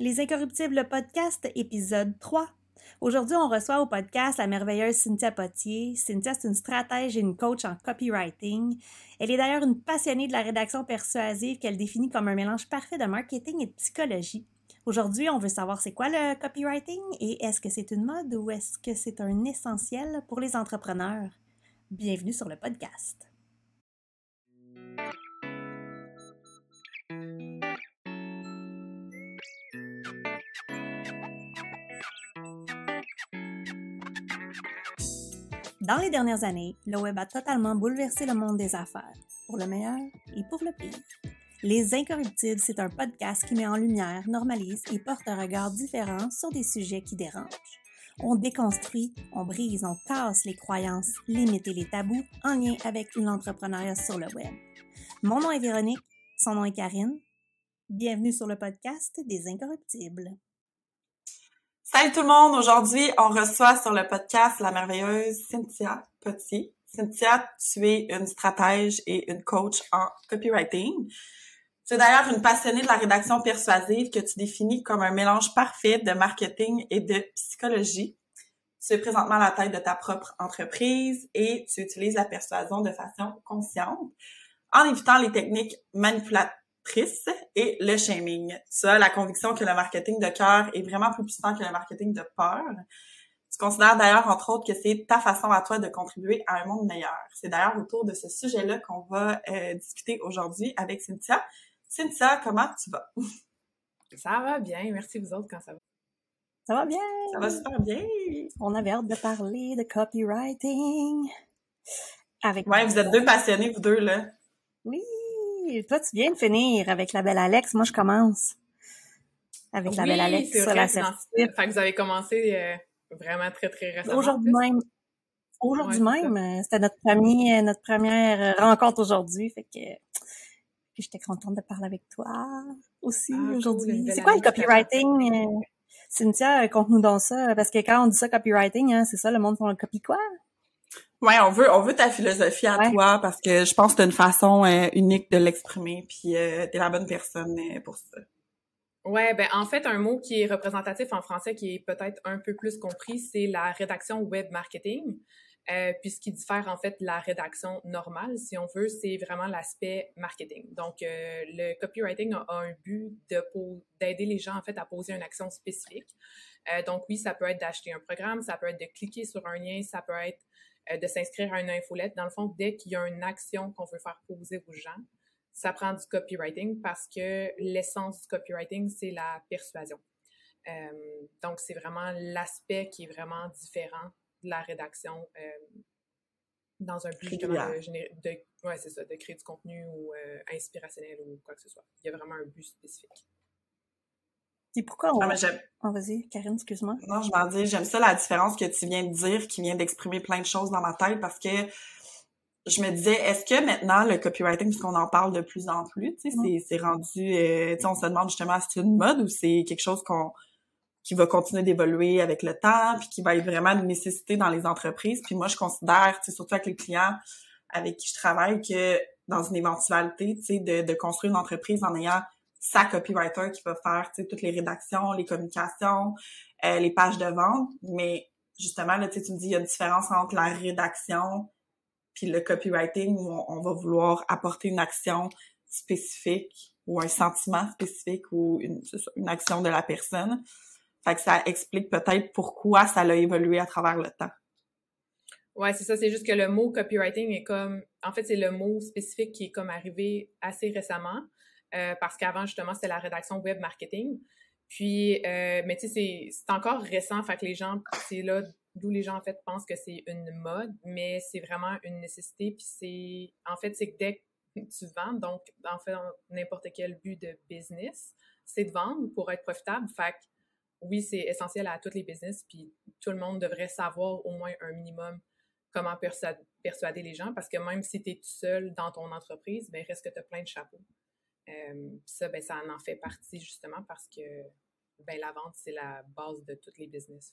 Les Incorruptibles podcast, épisode 3. Aujourd'hui, on reçoit au podcast la merveilleuse Cynthia Potier. Cynthia, c'est une stratège et une coach en copywriting. Elle est d'ailleurs une passionnée de la rédaction persuasive qu'elle définit comme un mélange parfait de marketing et de psychologie. Aujourd'hui, on veut savoir c'est quoi le copywriting et est-ce que c'est une mode ou est-ce que c'est un essentiel pour les entrepreneurs? Bienvenue sur le podcast. Dans les dernières années, le web a totalement bouleversé le monde des affaires, pour le meilleur et pour le pire. Les Incorruptibles, c'est un podcast qui met en lumière, normalise et porte un regard différent sur des sujets qui dérangent. On déconstruit, on brise, on casse les croyances, limite les tabous en lien avec l'entrepreneuriat sur le web. Mon nom est Véronique, son nom est Karine. Bienvenue sur le podcast des Incorruptibles. Salut tout le monde! Aujourd'hui, on reçoit sur le podcast la merveilleuse Cynthia Petit. Cynthia, tu es une stratège et une coach en copywriting. Tu es d'ailleurs une passionnée de la rédaction persuasive que tu définis comme un mélange parfait de marketing et de psychologie. Tu es présentement à la tête de ta propre entreprise et tu utilises la persuasion de façon consciente en évitant les techniques manipulatives triste et le shaming. Tu as la conviction que le marketing de cœur est vraiment plus puissant que le marketing de peur. Tu considères d'ailleurs, entre autres, que c'est ta façon à toi de contribuer à un monde meilleur. C'est d'ailleurs autour de ce sujet-là qu'on va euh, discuter aujourd'hui avec Cynthia. Cynthia, comment tu vas? Ça va bien. Merci vous autres quand ça va? Ça va bien. Ça va super bien. On avait hâte de parler de copywriting. Avec ouais, vous êtes deux passionnés, vous deux, là. Oui toi, tu viens de finir avec la belle Alex. Moi, je commence avec la belle Alex sur la. Fait que vous avez commencé euh, vraiment très, très récemment. Aujourd'hui même. Aujourd'hui même. Euh, c'était notre, premier, notre première rencontre aujourd'hui. Fait que, j'étais contente de parler avec toi aussi ah, aujourd'hui. C'est quoi le copywriting? Euh, Cynthia, conte-nous dans ça. Parce que quand on dit ça, copywriting, hein, c'est ça, le monde font le copie quoi? Ouais, on veut on veut ta philosophie à toi parce que je pense que t'as une façon euh, unique de l'exprimer puis euh, t'es la bonne personne euh, pour ça. Ouais, ben en fait un mot qui est représentatif en français qui est peut-être un peu plus compris, c'est la rédaction web marketing. Euh, puis ce qui diffère en fait de la rédaction normale, si on veut, c'est vraiment l'aspect marketing. Donc le copywriting a, un but de d'aider les gens en fait à poser une action spécifique. donc oui, ça peut être d'acheter un programme, ça peut être de cliquer sur un lien, ça peut être de s'inscrire à une infolette. Dans le fond, dès qu'il y a une action qu'on veut faire poser aux gens, ça prend du copywriting parce que l'essence du copywriting, c'est la persuasion. Euh, donc, c'est vraiment l'aspect qui est vraiment différent de la rédaction euh, dans un but justement de, ouais, c'est ça, de créer du contenu ou inspirationnel ou quoi que ce soit. Il y a vraiment un but spécifique. Et pourquoi on... Ah, oh, vas-y, Karine, excuse-moi. Non, je m'en dis, j'aime ça la différence que tu viens de dire, qui vient d'exprimer plein de choses dans ma tête, parce que je me disais, est-ce que maintenant, le copywriting, puisqu'on en parle de plus en plus, tu sais, mm. c'est rendu, euh, tu sais, on se demande justement si c'est une mode ou c'est quelque chose qu'on qui va continuer d'évoluer avec le temps, puis qui va être vraiment une nécessité dans les entreprises. Puis moi, je considère, tu sais, surtout avec les clients avec qui je travaille, que dans une éventualité, tu sais, de, de construire une entreprise en ayant sa copywriter qui va faire toutes les rédactions, les communications, euh, les pages de vente. Mais justement, là, tu me dis, il y a une différence entre la rédaction puis le copywriting où on, va vouloir apporter une action spécifique ou un sentiment spécifique ou une, une action de la personne. Fait que ça explique peut-être pourquoi ça a évolué à travers le temps. Ouais, c'est ça. C'est juste que le mot copywriting est comme, en fait, c'est le mot spécifique qui est comme arrivé assez récemment. Euh, parce qu'avant, justement, c'était la rédaction web marketing. Puis, euh, mais tu sais, c'est encore récent, fait que les gens, c'est là d'où les gens, en fait, pensent que c'est une mode, mais c'est vraiment une nécessité. Puis c'est, en fait, c'est que dès que tu vends, donc, en fait, n'importe quel but de business, c'est de vendre pour être profitable. Fait oui, c'est essentiel à tous les business, puis tout le monde devrait savoir au moins un minimum comment persuader les gens, parce que même si tu es tout seul dans ton entreprise, ben reste que tu as plein de chapeaux. Euh, ça, ben, ça en fait partie justement parce que ben, la vente, c'est la base de tous les business.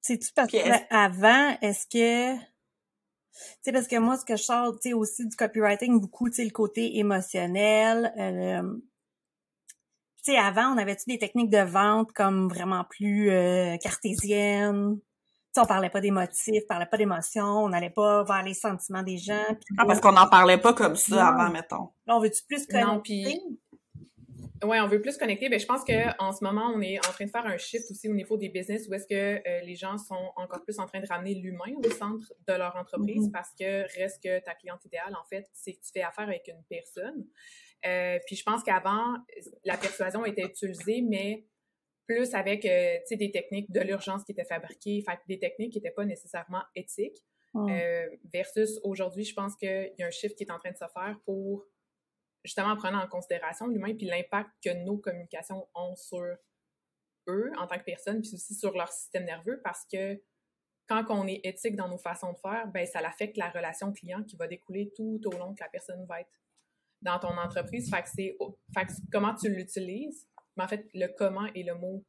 C'est-tu parce que avant, est-ce que. Tu sais, parce que moi, ce que je sors, tu sais, aussi du copywriting, beaucoup, tu sais, le côté émotionnel. Euh, tu sais, avant, on avait-tu des techniques de vente comme vraiment plus euh, cartésiennes? Sais, on parlait pas des motifs, on parlait pas d'émotions, on n'allait pas vers les sentiments des gens. Ah, parce qu'on n'en parlait pas comme ça avant, mettons. Là, on veut-tu plus connecter? Oui, on veut plus connecter. Ben, je pense qu'en ce moment, on est en train de faire un shift aussi au niveau des business où est-ce que euh, les gens sont encore plus en train de ramener l'humain au centre de leur entreprise mm-hmm. parce que reste que ta cliente idéale, en fait, c'est que tu fais affaire avec une personne. Euh, puis je pense qu'avant, la persuasion était utilisée, mais plus avec euh, des techniques de l'urgence qui étaient fabriquées, fait, des techniques qui n'étaient pas nécessairement éthiques, euh, versus aujourd'hui, je pense qu'il y a un shift qui est en train de se faire pour justement prendre en considération l'humain puis l'impact que nos communications ont sur eux en tant que personnes, puis aussi sur leur système nerveux, parce que quand on est éthique dans nos façons de faire, ben ça affecte la relation client qui va découler tout au long que la personne va être dans ton entreprise. Fait que c'est comment tu l'utilises, mais en fait, le comment et le mot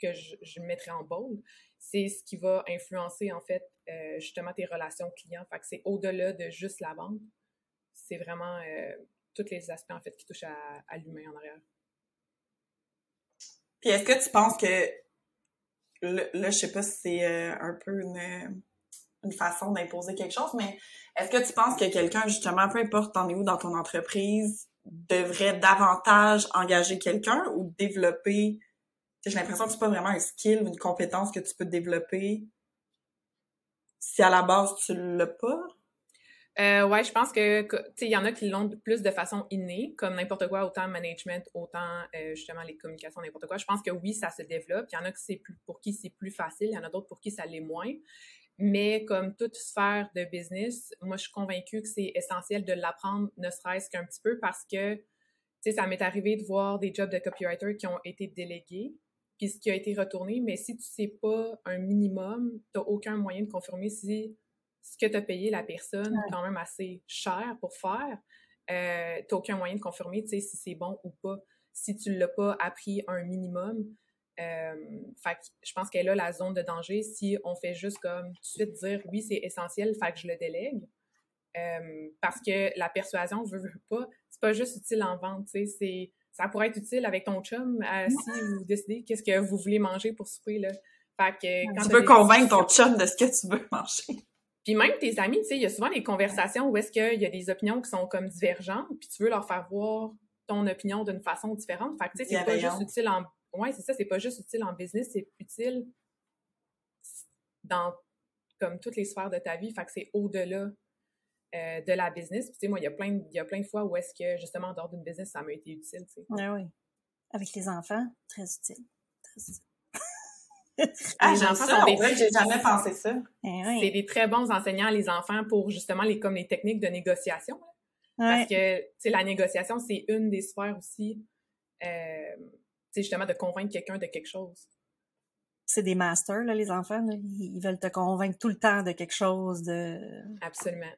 que je, je mettrai en bold, c'est ce qui va influencer, en fait, euh, justement tes relations clients. Fait que c'est au-delà de juste la vente. C'est vraiment euh, tous les aspects, en fait, qui touchent à, l'humain en arrière. Puis est-ce que tu penses que, là, je sais pas si c'est euh, un peu une, une façon d'imposer quelque chose, mais est-ce que tu penses que quelqu'un, justement, peu importe t'en es où dans ton entreprise, devrait davantage engager quelqu'un ou développer j'ai l'impression que c'est pas vraiment un skill ou une compétence que tu peux développer si à la base tu l'as pas? Euh, ouais, je pense que, tu sais, il y en a qui l'ont plus de façon innée, comme n'importe quoi, autant management, autant euh, justement les communications, n'importe quoi. Je pense que oui, ça se développe. Il y en a qui c'est plus, pour qui c'est plus facile, il y en a d'autres pour qui ça l'est moins. Mais comme toute sphère de business, moi, je suis convaincue que c'est essentiel de l'apprendre, ne serait-ce qu'un petit peu, parce que, tu sais, ça m'est arrivé de voir des jobs de copywriter qui ont été délégués, puis ce qui a été retourné, mais si tu sais pas un minimum, tu n'as aucun moyen de confirmer si ce que tu as payé la personne est quand même assez cher pour faire. Euh, tu n'as aucun moyen de confirmer, tu sais, si c'est bon ou pas. Si tu l'as pas appris un minimum, euh, fait je pense qu'elle a la zone de danger si on fait juste comme tout de suite dire oui, c'est essentiel, fait que je le délègue. Euh, parce que la persuasion veut, veut pas, c'est pas juste utile en vente, tu sais, c'est ça pourrait être utile avec ton chum euh, si vous décidez qu'est-ce que vous voulez manger pour souper là. Fait que quand tu peux convaincre ton chum de ce que tu veux manger. Puis même tes amis, tu sais, il y a souvent des conversations où est-ce qu'il y a des opinions qui sont comme divergentes, puis tu veux leur faire voir ton opinion d'une façon différente. Fait que tu sais, c'est pas juste utile en ouais, c'est ça, c'est pas juste utile en business, c'est utile dans comme toutes les sphères de ta vie. Fait que c'est au-delà euh, de la business. Puis, tu sais, moi, il y a plein, il y a plein de fois où est-ce que, justement, en dehors d'une business, ça m'a été utile, tu sais. Oui, oui. Avec les enfants, très utile. Très utile. ah, ça, j'ai jamais pensé ça. Eh c'est des très bons enseignants, les enfants, pour justement les, comme les techniques de négociation. Parce que, tu sais, la négociation, c'est une des sphères aussi, euh, justement, de convaincre quelqu'un de quelque chose. C'est des masters, là, les enfants. Ils veulent te convaincre tout le temps de quelque chose. de. Absolument.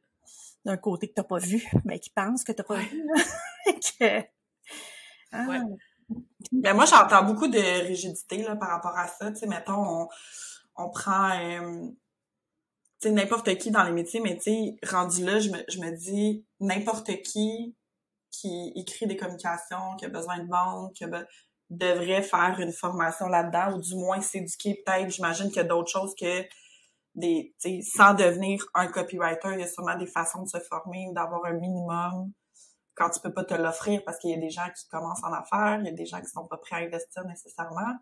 D'un côté que tu n'as pas vu, mais qui pense que tu n'as pas vu. ah. ouais. Ben, moi, j'entends beaucoup de rigidité là, par rapport à ça. Tu sais, mettons, on, on prend euh, n'importe qui dans les métiers, mais tu sais, rendu là, je me, je me dis n'importe qui qui écrit des communications, qui a besoin de vendre, qui a, devrait faire une formation là-dedans ou du moins s'éduquer peut-être. J'imagine qu'il y a d'autres choses que des, sans devenir un copywriter, il y a sûrement des façons de se former ou d'avoir un minimum quand tu peux pas te l'offrir parce qu'il y a des gens qui commencent en affaires, il y a des gens qui sont pas prêts à investir nécessairement.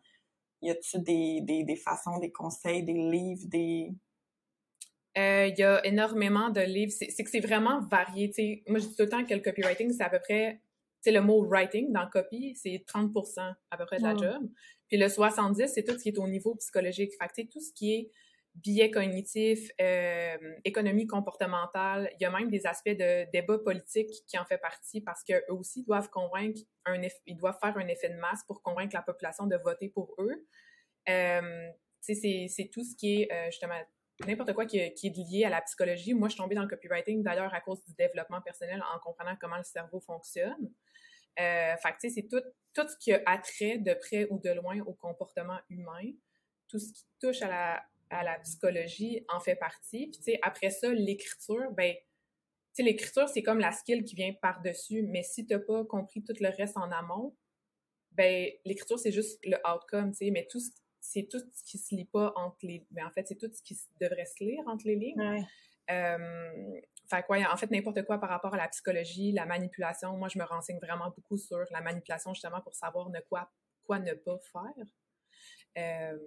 Y a-tu des, des, des façons, des conseils, des livres, des... Euh, il y a énormément de livres. C'est que c'est vraiment varié. sais Moi, je dis tout le temps que le copywriting, c'est à peu près le mot writing dans copy, c'est 30 à peu près de la job. Puis le 70, c'est tout ce qui est au niveau psychologique. Fait que, tout ce qui est biais cognitif, euh, économie comportementale, il y a même des aspects de débat politique qui en fait partie parce qu'eux aussi doivent convaincre un ils doivent faire un effet de masse pour convaincre la population de voter pour eux. Euh, c'est tout ce qui est euh, justement n'importe quoi qui, qui, est lié à la psychologie. Moi, je suis tombée dans le copywriting d'ailleurs à cause du développement personnel en comprenant comment le cerveau fonctionne. Euh, fait tu sais, c'est tout, tout ce qui a attrait de près ou de loin au comportement humain. Tout ce qui touche à la, à la psychologie en fait partie. Puis, tu sais, après ça, l'écriture, ben, tu sais, l'écriture, c'est comme la skill qui vient par-dessus. Mais si t'as pas compris tout le reste en amont, ben l'écriture c'est juste le outcome, tu sais, mais tout c'est tout ce qui se lit pas entre les, ben en fait c'est tout ce qui devrait se lire entre les lignes. Ouais. Euh, fait quoi, en fait, n'importe quoi par rapport à la psychologie, la manipulation. Moi, je me renseigne vraiment beaucoup sur la manipulation, justement, pour savoir ne quoi, quoi ne pas faire. Euh,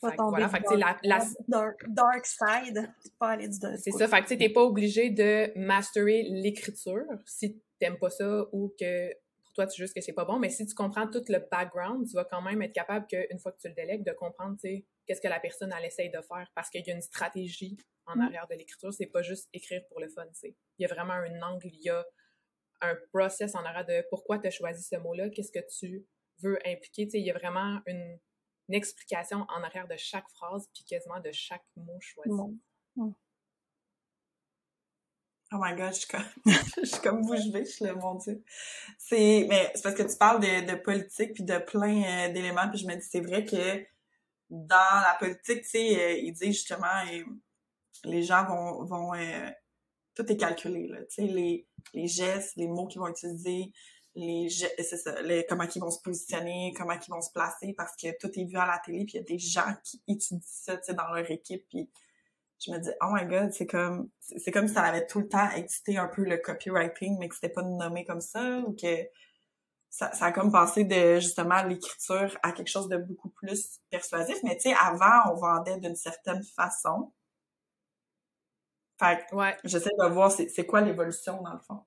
fait que voilà, fait que, la, la, dark, dark side, pas aller du dark c'est ça, fait que t'es pas obligé de masterer l'écriture si t'aimes pas ça ou que toi, tu juste que c'est pas bon. Mais si tu comprends tout le background, tu vas quand même être capable qu'une fois que tu le délègues, de comprendre, tu sais, qu'est-ce que la personne, elle essaye de faire parce qu'il y a une stratégie en Mm. arrière de l'écriture. C'est pas juste écrire pour le fun, tu sais. Il y a vraiment un angle, il y a un process en arrière de pourquoi tu as choisi ce mot-là, qu'est-ce que tu veux impliquer. Tu sais, il y a vraiment une, une explication en arrière de chaque phrase puis quasiment de chaque mot choisi. Oh my god, je suis comme, je suis comme bouche bée, je suis là, mon dieu. C'est, mais c'est parce que tu parles de, de politique puis de plein euh, d'éléments puis je me dis, c'est vrai que dans la politique, tu sais, euh, ils disent justement, euh, les gens vont, vont, euh, tout est calculé, là, tu sais, les, les gestes, les mots qu'ils vont utiliser, les c'est ça, les, comment ils vont se positionner, comment ils vont se placer parce que tout est vu à la télé puis il y a des gens qui étudient ça, tu sais, dans leur équipe puis je me dis oh my god c'est comme c'est comme si ça avait tout le temps existé un peu le copywriting mais que c'était pas nommé comme ça ou que ça, ça a comme passé de justement l'écriture à quelque chose de beaucoup plus persuasif mais tu sais avant on vendait d'une certaine façon fait que Ouais. j'essaie de voir c'est c'est quoi l'évolution dans le fond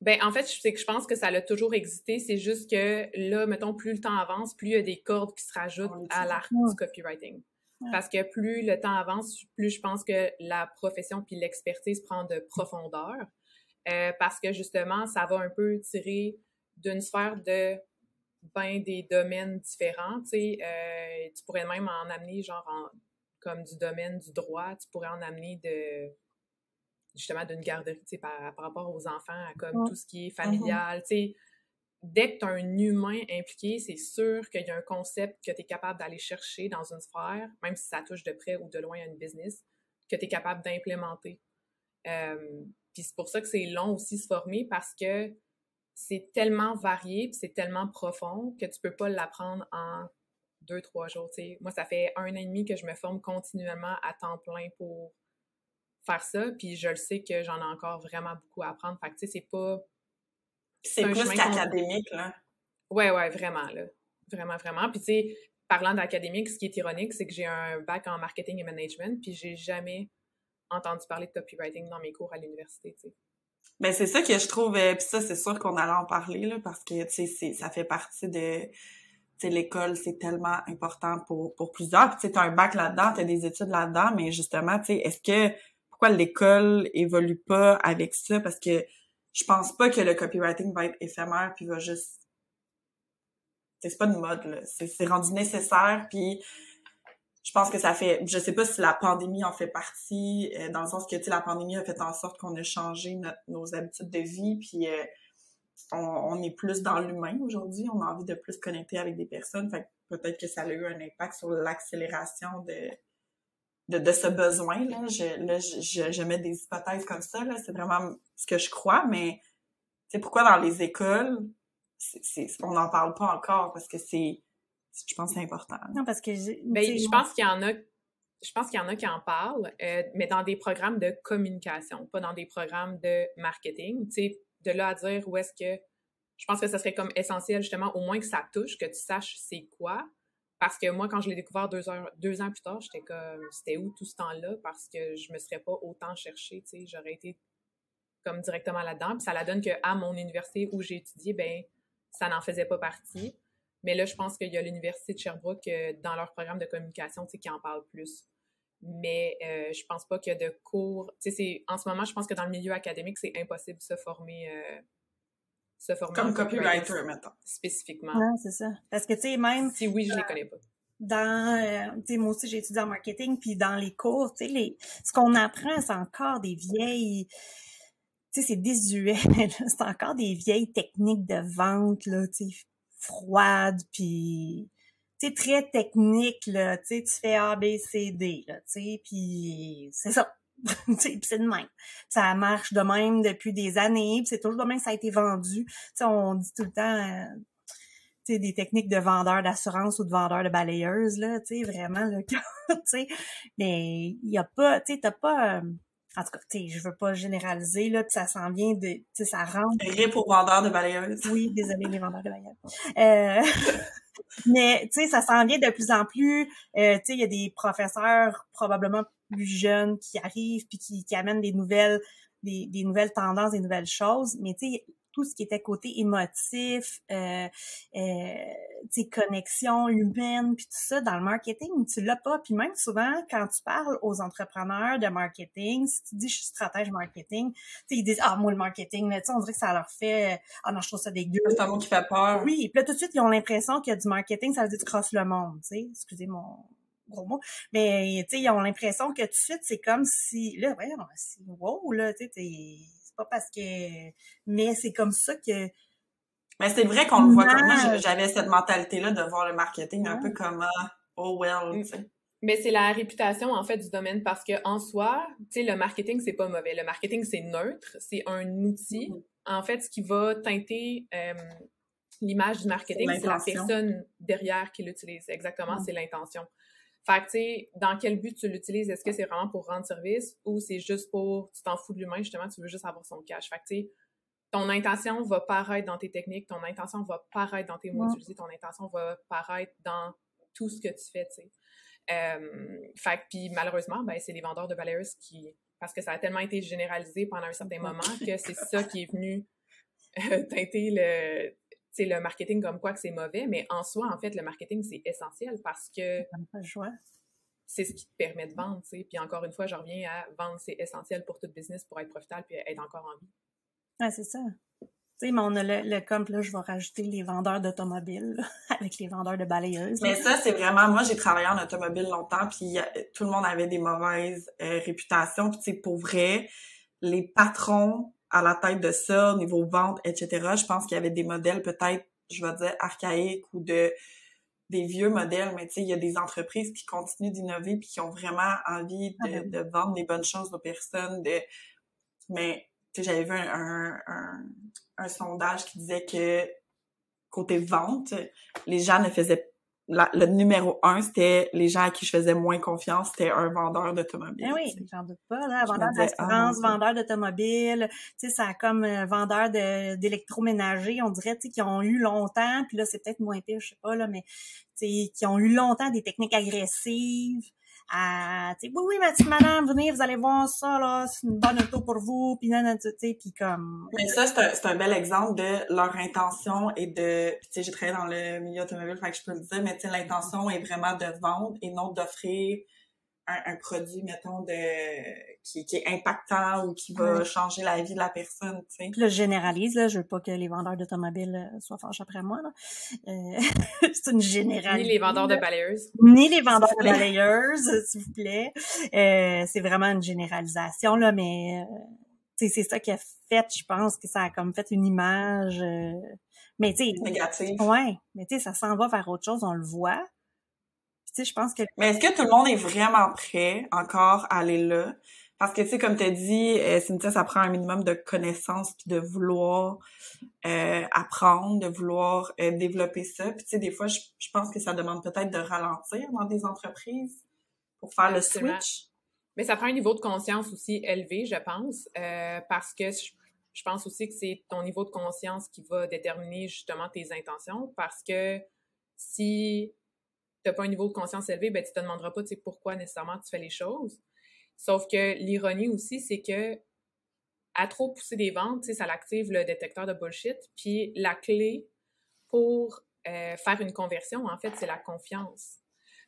Ben, en fait, c'est que je pense que ça a toujours existé. C'est juste que là, mettons, plus le temps avance, plus il y a des cordes qui se rajoutent à l'art du copywriting. Ouais. Parce que plus le temps avance, plus je pense que la profession puis l'expertise prend de profondeur. Euh, parce que justement, ça va un peu tirer d'une sphère de ben des domaines différents. Euh, tu pourrais même en amener genre en- comme du domaine du droit, tu pourrais en amener de justement d'une garderie, tu sais, par, par rapport aux enfants, à comme Ouais. tout ce qui est familial, tu sais. Dès que tu as un humain impliqué, c'est sûr qu'il y a un concept que tu es capable d'aller chercher dans une sphère, même si ça touche de près ou de loin à une business, que tu es capable d'implémenter. Euh, puis c'est pour ça que c'est long aussi se former parce que c'est tellement varié, c'est tellement profond que tu peux pas l'apprendre en deux, trois jours. tu sais. Moi, ça fait un an et demi que je me forme continuellement à temps plein pour faire ça, puis je le sais que j'en ai encore vraiment beaucoup à apprendre. Fait que, tu sais, c'est pas... c'est plus qu'académique là Ouais, ouais, vraiment, là. Vraiment, vraiment. Puis, tu sais, parlant d'académique, ce qui est ironique, c'est que j'ai un bac en marketing et management, puis j'ai jamais entendu parler de copywriting dans mes cours à l'université, tu sais. Ben c'est ça que je trouve euh, puis ça c'est sûr qu'on allait en parler là parce que tu sais c'est ça fait partie de tu sais l'école c'est tellement important pour pour plusieurs puis tu sais t'as un bac là-dedans t'as des études là-dedans mais justement tu sais est-ce que pourquoi l'école évolue pas avec ça? Parce que je pense pas que le copywriting va être éphémère puis va juste c'est pas une mode là. C'est rendu nécessaire puis je pense que ça fait, je sais pas si la pandémie en fait partie, euh, dans le sens que, tu la pandémie a fait en sorte qu'on a changé notre- nos habitudes de vie, puis euh, on, on est plus dans l'humain aujourd'hui, on a envie de plus connecter avec des personnes, fait peut-être que ça a eu un impact sur l'accélération de, de, de ce besoin, là. Je, là, je, je, je mets des hypothèses comme ça, là, c'est vraiment ce que je crois, mais, tu sais, pourquoi dans les écoles, c'est, c'est- on n'en parle pas encore, parce que c'est, je pense que c'est important. Non, parce que j'ai- Ben, je pense qu'il y en a je pense qu'il y en a qui en parlent, euh, mais dans des programmes de communication, pas dans des programmes de marketing. Tu sais, de là à dire où est-ce que je pense que ça serait comme essentiel justement au moins que ça touche, que tu saches c'est quoi. Parce que moi, quand je l'ai découvert deux, heures, deux ans plus tard, j'étais comme c'était où tout ce temps-là? Parce que je me serais pas autant cherché, tu sais, j'aurais été comme directement là-dedans. Puis ça la donne qu'à mon université où j'ai étudié, ben ça n'en faisait pas partie. Mais là, je pense qu'il y a l'Université de Sherbrooke, euh, dans leur programme de communication, tu sais, qui en parle plus. Mais euh, je pense pas qu'il y a de cours. Tu sais, en ce moment, je pense que dans le milieu académique, c'est impossible de se former, euh, se former Comme copywriter, mettons. spécifiquement. non, c'est ça. Parce que, tu sais, même Si oui, je les connais pas. dans, euh, tu sais, moi aussi, j'ai étudié en marketing, puis dans les cours, tu sais, les, ce qu'on apprend, c'est encore des vieilles, tu sais, c'est désuet, là. c'est encore des vieilles techniques de vente, là, tu sais, froides, puis, tu sais, très techniques, là, tu sais, tu fais A, B, C, D, là, tu sais, puis c'est ça. C'est de même. Ça marche de même depuis des années, c'est toujours de même que ça a été vendu. Tu sais, on dit tout le temps, euh, des techniques de vendeur d'assurance ou de vendeur de balayeuse, là, tu sais, vraiment, là, tu sais. Mais il y a pas, tu sais, t'as pas... Euh, en tout cas, tu sais, je veux pas généraliser, là, ça s'en vient de... Tu sais, ça rentre... Rire pour vendeurs de balayeuses. Oui, désolé, les vendeurs de balayeuses. Euh... Mais, tu sais, ça s'en vient de plus en plus. Euh, tu sais, il y a des professeurs probablement plus jeunes qui arrivent puis qui, qui amènent des nouvelles des, des, nouvelles tendances, des nouvelles choses. Mais tu sais, tout ce qui était côté émotif, euh, euh, connexion humaine, puis tout ça, dans le marketing, tu l'as pas. Puis même souvent, quand tu parles aux entrepreneurs de marketing, si tu dis « je suis stratège marketing », ils disent « ah, moi, le marketing, mais tu sais, on dirait que ça leur fait « ah non, je trouve ça dégueu ». C'est un mot qui fait peur. Oui, puis là, tout de suite, ils ont l'impression que du marketing, ça veut dire « tu crosses le monde », tu sais, excusez mon gros mot. Mais, tu sais, ils ont l'impression que tout de suite, c'est comme si, là, ouais, c'est wow, là, tu sais, pas parce que... Mais c'est comme ça que... Mais c'est vrai qu'on le voit comme moi, j'avais cette mentalité-là de voir le marketing un peu comme ah, oh well, tu sais. Mais c'est la réputation en fait du domaine parce que en soi, tu sais, le marketing c'est pas mauvais. Le marketing c'est neutre, c'est un outil. Mm-hmm. En fait, ce qui va teinter euh, l'image du marketing, c'est la personne derrière qui l'utilise. Exactement, mm. c'est l'intention. Fait que, tu sais, dans quel but tu l'utilises? Est-ce que c'est vraiment pour rendre service ou c'est juste pour, tu t'en fous de l'humain, justement, tu veux juste avoir son cash? Fait que, tu sais, ton intention va paraître dans tes techniques, ton intention va paraître dans tes mots utilisés, ton intention va paraître dans tout ce que tu fais, tu sais. Euh, fait puis malheureusement, ben, c'est les vendeurs de balayeuses qui, parce que ça a tellement été généralisé pendant un certain moment que c'est ça qui est venu euh, teinter le, c'est le marketing comme quoi que c'est mauvais, mais en soi, en fait, le marketing, c'est essentiel parce que c'est ce qui te permet de vendre, tu sais. Puis encore une fois, je reviens à vendre, c'est essentiel pour tout business pour être profitable puis être encore en vie. Ah, c'est ça. Tu sais, mais on a le, le comp, là, je vais rajouter les vendeurs d'automobiles avec les vendeurs de balayeuses. Mais ça, c'est vraiment... Moi, j'ai travaillé en automobile longtemps, puis tout le monde avait des mauvaises euh, réputations. Puis, tu sais, pour vrai, les patrons à la tête de ça, au niveau vente, etc. Je pense qu'il y avait des modèles peut-être, je vais dire, archaïques ou de des vieux modèles, mais tu sais, il y a des entreprises qui continuent d'innover puis qui ont vraiment envie de, ah, ben de, vendre des bonnes choses aux personnes. De... Mais tu sais, j'avais vu un, un, un, sondage qui disait que côté vente, les gens ne faisaient le numéro un, c'était les gens à qui je faisais moins confiance, c'était un vendeur d'automobile. Eh oui, j'en doute pas, là. Vendeur ah, d'assurance, vendeur d'automobile, tu sais, ça a comme euh, vendeur d'électroménager, on dirait, tu sais, qui ont eu longtemps, puis là, c'est peut-être moins pire, je sais pas, là, mais, tu sais, qui ont eu longtemps des techniques agressives, à, tu sais, oui, oui, madame, venez, vous allez voir ça, là, c'est une bonne auto pour vous, puis non, tu sais, puis comme... Mais ça, c'est un, c'est un bel exemple de leur intention et de, tu sais, j'ai travaillé dans le milieu automobile, fait que je peux le dire, mais tu sais, l'intention est vraiment de vendre et non d'offrir un, produit, mettons, de qui, qui, est impactant ou qui va changer la vie de la personne, tu sais. Puis là, je généralise, là, je veux pas que les vendeurs d'automobiles euh, soient fâchés après moi, là. Euh, c'est une généralité. Ni les vendeurs de balayeuses. Ni les vendeurs de balayeuses, s'il vous plaît. Euh, c'est vraiment une généralisation, là, mais euh, c'est ça qui a fait, je pense, que ça a comme fait une image... mais tu sais... Négative. Ouais, mais tu sais, ça s'en va vers autre chose, on le voit je pense que... Mais est-ce que tout le monde est vraiment prêt encore à aller là? Parce que, tu sais, comme tu as dit, euh, Cynthia, ça prend un minimum de connaissances puis de vouloir euh, apprendre, de vouloir euh, développer ça. Puis, tu sais, des fois, je, pense que ça demande peut-être de ralentir dans des entreprises pour faire le switch. Mais ça prend un niveau de conscience aussi élevé, je pense, euh, parce que je, je pense aussi que c'est ton niveau de conscience qui va déterminer justement tes intentions, parce que si tu n'as pas un niveau de conscience élevé, ben, tu te demanderas pas pourquoi nécessairement tu fais les choses. Sauf que l'ironie aussi, c'est que à trop pousser des ventes, ça l'active le détecteur de bullshit. Puis la clé pour euh, faire une conversion, en fait, c'est la confiance.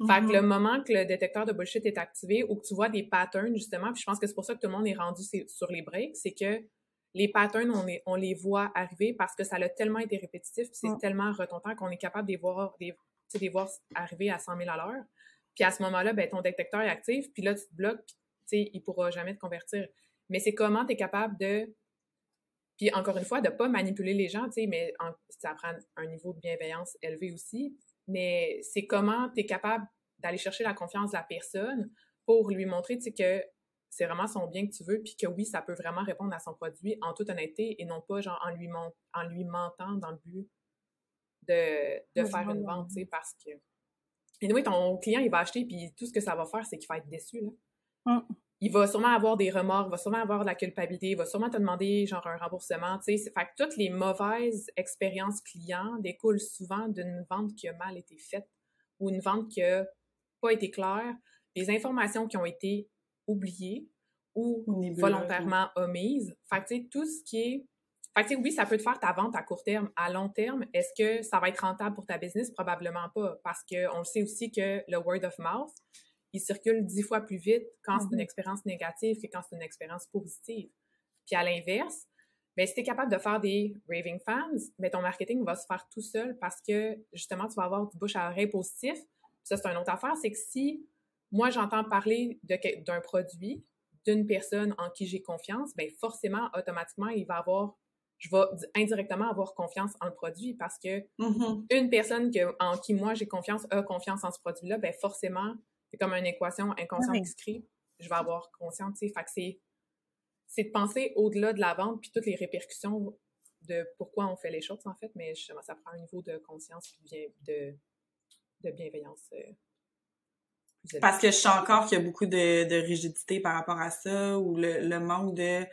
Fait que le mm-hmm. moment que le détecteur de bullshit est activé ou que tu vois des patterns, justement, puis je pense que c'est pour ça que tout le monde est rendu sur les breaks, c'est que les patterns, on, on les voit arriver parce que ça a tellement été répétitif, puis c'est mm. tellement retentant qu'on est capable de voir, des, de les voir arriver à 100 000 à l'heure. Puis à ce moment-là, ben, ton détecteur est actif, puis là, tu te bloques, puis il ne pourra jamais te convertir. Mais c'est comment tu es capable de. Puis encore une fois, de ne pas manipuler les gens, mais ça prend un niveau de bienveillance élevé aussi. Mais c'est comment tu es capable d'aller chercher la confiance de la personne pour lui montrer que c'est vraiment son bien que tu veux, puis que oui, ça peut vraiment répondre à son produit en toute honnêteté et non pas genre en lui, en lui mentant dans le but de, de faire une vente, tu sais, parce que... Et oui, ton client, il va acheter, puis tout ce que ça va faire, c'est qu'il va être déçu, là. Hum. Il va sûrement avoir des remords, il va sûrement avoir de la culpabilité, il va sûrement te demander, genre, un remboursement, tu sais. Fait que toutes les mauvaises expériences clients découlent souvent d'une vente qui a mal été faite ou une vente qui a pas été claire, des informations qui ont été oubliées ou volontairement omises. Fait que, tu sais, tout ce qui est fait que, oui, ça peut te faire ta vente à court terme. À long terme, est-ce que ça va être rentable pour ta business? Probablement pas, parce qu'on le sait aussi que le word of mouth, il circule dix fois plus vite quand c'est une mm-hmm. expérience négative que quand c'est une expérience positive. Puis à l'inverse, ben, si tu es capable de faire des raving fans, ben, ton marketing va se faire tout seul parce que justement, tu vas avoir du bouche à oreille positif. ça, c'est une autre affaire, c'est que si moi, j'entends parler d'un produit, d'une personne en qui j'ai confiance, ben forcément, automatiquement, il va avoir je vais indirectement avoir confiance en le produit parce que mm-hmm. une personne que, en qui moi j'ai confiance a confiance en ce produit-là, ben forcément, c'est comme une équation inconsciente qui je vais avoir conscience, tu sais. Fait que c'est, c'est de penser au-delà de la vente puis toutes les répercussions de pourquoi on fait les choses, en fait, mais justement, ça prend un niveau de conscience puis de, de bienveillance. Euh, parce que je sens encore qu'il y a beaucoup de, de rigidité par rapport à ça ou le, le manque de... Tu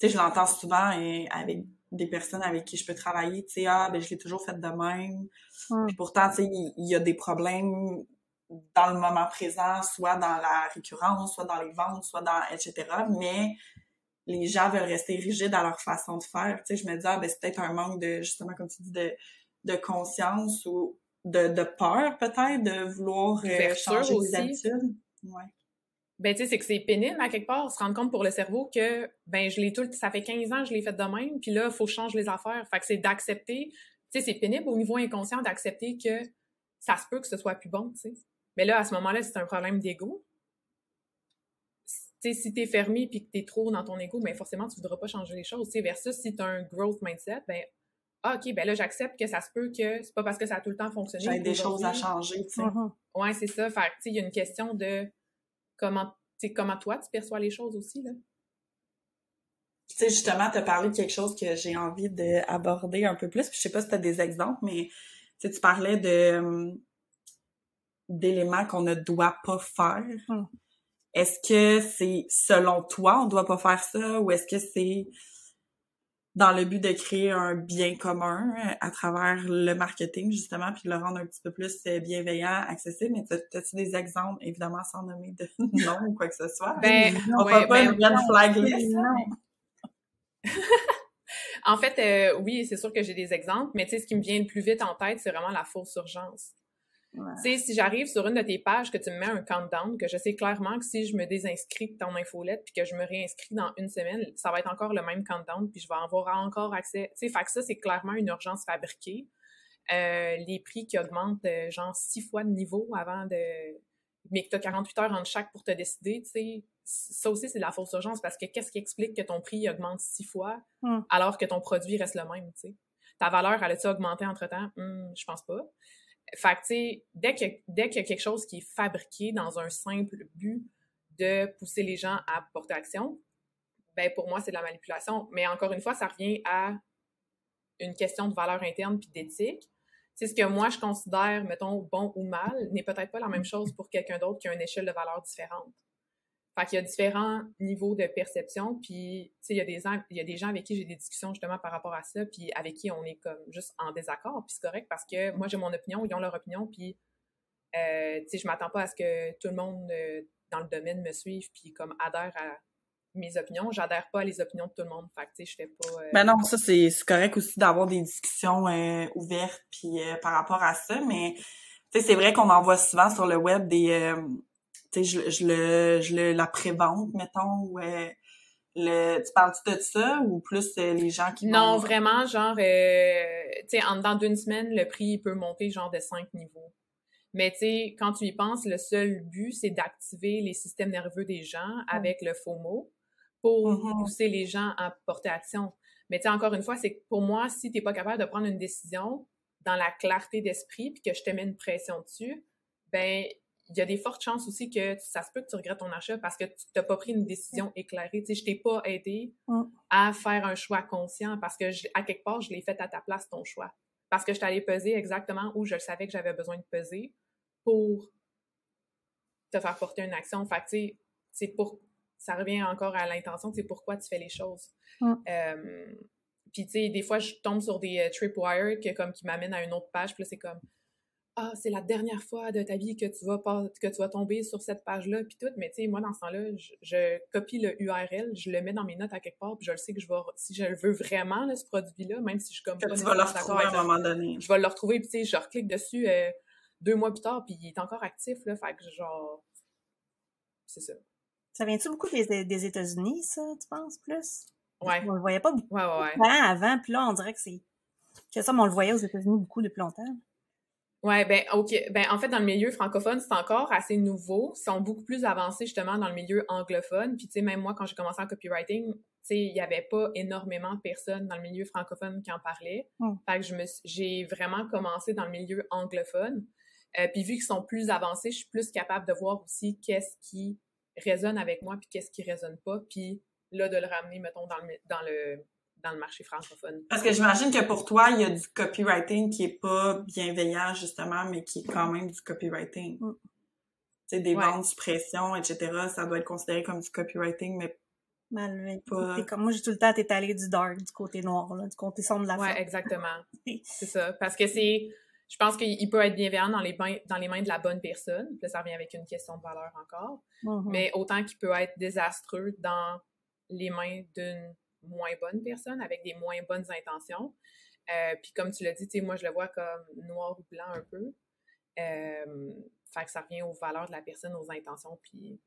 sais, je l'entends souvent et avec des personnes avec qui je peux travailler, tu sais, ah, ben, je l'ai toujours fait de même. pourtant, tu sais, il y, a des problèmes dans le moment présent, soit dans la récurrence, soit dans les ventes, soit dans, etc. Mais les gens veulent rester rigides à leur façon de faire. Tu sais, je me dis, ah, ben, c'est peut-être un manque de, justement, comme tu dis, de, de conscience ou de, de peur, peut-être, de vouloir euh, changer les habitudes. Ouais ben tu sais c'est que c'est pénible à quelque part se rendre compte pour le cerveau que ben je l'ai tout ça fait 15 ans que je l'ai fait de même puis là faut changer les affaires fait que c'est d'accepter tu sais c'est pénible au niveau inconscient d'accepter que ça se peut que ce soit plus bon tu sais mais là à ce moment-là c'est un problème d'ego tu sais si t'es fermé puis que t'es trop dans ton ego ben forcément tu voudras pas changer les choses tu sais versus si t'as un growth mindset ben ah, OK, ben là, j'accepte que ça se peut que c'est pas parce que ça a tout le temps fonctionné. J'ai des choses à changer, tu sais. Mm-hmm. Ouais, c'est ça. Fait tu sais, il y a une question de comment, comment toi, tu perçois les choses aussi, là? Tu sais, justement, tu as parlé de quelque chose que j'ai envie d'aborder un peu plus. Puis je sais pas si tu as des exemples, mais tu parlais de hum, d'éléments qu'on ne doit pas faire. Hum. Est-ce que c'est selon toi, on doit pas faire ça, ou est-ce que c'est dans le but de créer un bien commun euh, à travers le marketing, justement, puis de le rendre un petit peu plus euh, bienveillant, accessible. Mais as-tu des exemples, évidemment, sans nommer de nom ou quoi que ce soit? Ben, On va pas ben, une red flag list. en fait, euh, oui, c'est sûr que j'ai des exemples, mais tu sais, ce qui me vient le plus vite en tête, c'est vraiment la fausse urgence. Tu sais, si j'arrive sur une de tes pages, que tu me mets un countdown, que je sais clairement que si je me désinscris de ton infolette puis que je me réinscris dans une semaine, ça va être encore le même countdown puis je vais avoir encore accès. Tu sais, fait que ça, c'est clairement une urgence fabriquée. Euh, les prix qui augmentent euh, genre six fois de niveau avant de... Mais que tu as 48 heures entre chaque pour te décider, tu sais, ça aussi, c'est de la fausse urgence parce que qu'est-ce qui explique que ton prix augmente six fois hmm. alors que ton produit reste le même, tu sais? Ta valeur, elle a-tu augmenté entre-temps? Hmm, je pense pas. Fait que, tu sais, dès qu'il y, a quelque chose qui est fabriqué dans un simple but de pousser les gens à porter action, ben pour moi, c'est de la manipulation. Mais encore une fois, ça revient à une question de valeur interne puis d'éthique. C'est ce que moi, je considère, mettons, bon ou mal, n'est peut-être pas la même chose pour quelqu'un d'autre qui a une échelle de valeur différente. Fait qu'il y a différents niveaux de perception, puis, tu sais, il y a des gens, il y a des gens avec qui j'ai des discussions justement par rapport à ça, puis avec qui on est comme juste en désaccord, puis c'est correct parce que moi, j'ai mon opinion, ils ont leur opinion, puis, euh, tu sais, je m'attends pas à ce que tout le monde euh, dans le domaine me suive, puis comme adhère à mes opinions. J'adhère pas à les opinions de tout le monde, fait que, tu sais, je fais pas... Euh, ben non, ça, c'est correct aussi d'avoir des discussions ouvertes, puis par rapport à ça, mais, tu sais, c'est vrai qu'on en voit souvent sur le web des tu sais, je, le, je le, la prévente, mettons, ou euh, le, tu parles de ça ou plus euh, les gens qui Non, vraiment, genre, euh, tu sais, en dedans d'une semaine, le prix peut monter genre de cinq niveaux. Mais tu sais, quand tu y penses, le seul but, c'est d'activer les systèmes nerveux des gens avec le FOMO pour mm-hmm. pousser les gens à porter action. Mais tu sais, encore une fois, c'est que pour moi, si t'es pas capable de prendre une décision dans la clarté d'esprit puis que je te mets une pression dessus, ben il y a des fortes chances aussi que ça se peut que tu regrettes ton achat parce que tu n'as pas pris une décision éclairée. Tu sais, je t'ai pas aidé mm. à faire un choix conscient parce que, à quelque part, je l'ai fait à ta place, ton choix. parce que je allée peser exactement où je savais que j'avais besoin de peser pour te faire porter une action. Fait tu sais, c'est pour... Ça revient encore à l'intention, c'est pourquoi tu fais les choses. Euh, puis, tu sais, des fois, je tombe sur des euh, tripwires que, comme, qui m'amènent à une autre page, puis là, c'est comme ah, c'est la dernière fois de ta vie que tu vas pas, que tu vas tomber sur cette page-là, puis tout. Mais tu sais, moi, dans ce temps-là, je, copie le URL, je le mets dans mes notes à quelque part, puis je le sais que je vais, si je le veux vraiment, là, ce produit-là, même si je suis comme tu vas le retrouver à un moment donné. Je vais le retrouver, puis tu sais, je reclique dessus euh, deux mois plus tard, puis il est encore actif, là, fait que genre, c'est ça. Ça vient-tu beaucoup des, des États-Unis, ça, tu penses, plus? Ouais. On le voyait pas beaucoup ouais, ouais, ouais. avant, puis là, on dirait que c'est que ça, mais on le voyait aux États-Unis beaucoup depuis longtemps. Ouais, ben ok. Ben en fait, dans le milieu francophone, c'est encore assez nouveau. Ils sont beaucoup plus avancés justement dans le milieu anglophone. Puis tu sais, même moi, quand j'ai commencé en copywriting, tu sais, il y avait pas énormément de personnes dans le milieu francophone qui en parlaient. Mm. Fait que je me, j'ai vraiment commencé dans le milieu anglophone. Euh, puis vu qu'ils sont plus avancés, je suis plus capable de voir aussi qu'est-ce qui résonne avec moi puis qu'est-ce qui résonne pas. Puis là, de le ramener, mettons, dans le, dans le dans le marché francophone. Parce que j'imagine que pour toi, il y a du copywriting qui est pas bienveillant, justement, mais qui est quand même du copywriting. Mm. Tu sais, des ventes suppression, etc., ça doit être considéré comme du copywriting, mais Malgré pas... comme moi, j'ai tout le temps été allé du dark, du côté noir, là, du côté sombre de la Ouais, exactement. c'est ça. Parce que c'est... Je pense qu'il peut être bienveillant dans les, mains, dans les mains de la bonne personne. Puis là, ça revient avec une question de valeur encore. Mm-hmm. Mais autant qu'il peut être désastreux dans les mains d'une moins bonne personne, avec des moins bonnes intentions. Euh, puis comme tu l'as dit, moi, je le vois comme noir ou blanc un peu. Euh, fait que ça revient aux valeurs de la personne, aux intentions, puis...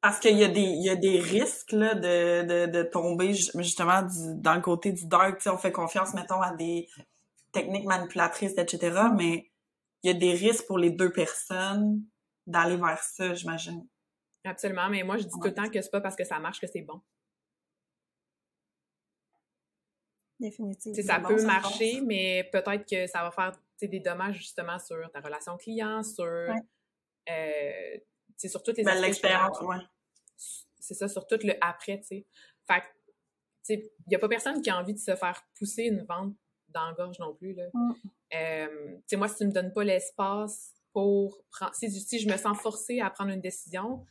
Parce qu'il y, a des, il y a des risques là, de, de, de tomber justement du, dans le côté du dark. on fait confiance, mettons, à des techniques manipulatrices, etc. Mais il y a des risques pour les deux personnes d'aller vers ça, j'imagine. Absolument, mais moi, je dis tout le temps que c'est pas parce que ça marche que c'est bon. Définitivement. Ça peut marcher, mais peut-être que ça va faire des dommages justement sur ta relation client, sur, euh, sur toutes les ben, l'expérience, ouais. C'est ça, sur tout le après, tu sais. Fait il n'y a pas personne qui a envie de se faire pousser une vente dans la gorge non plus, là. Mm. Euh, moi, si tu me donnes pas l'espace pour prendre... Si, si je me sens forcée à prendre une décision,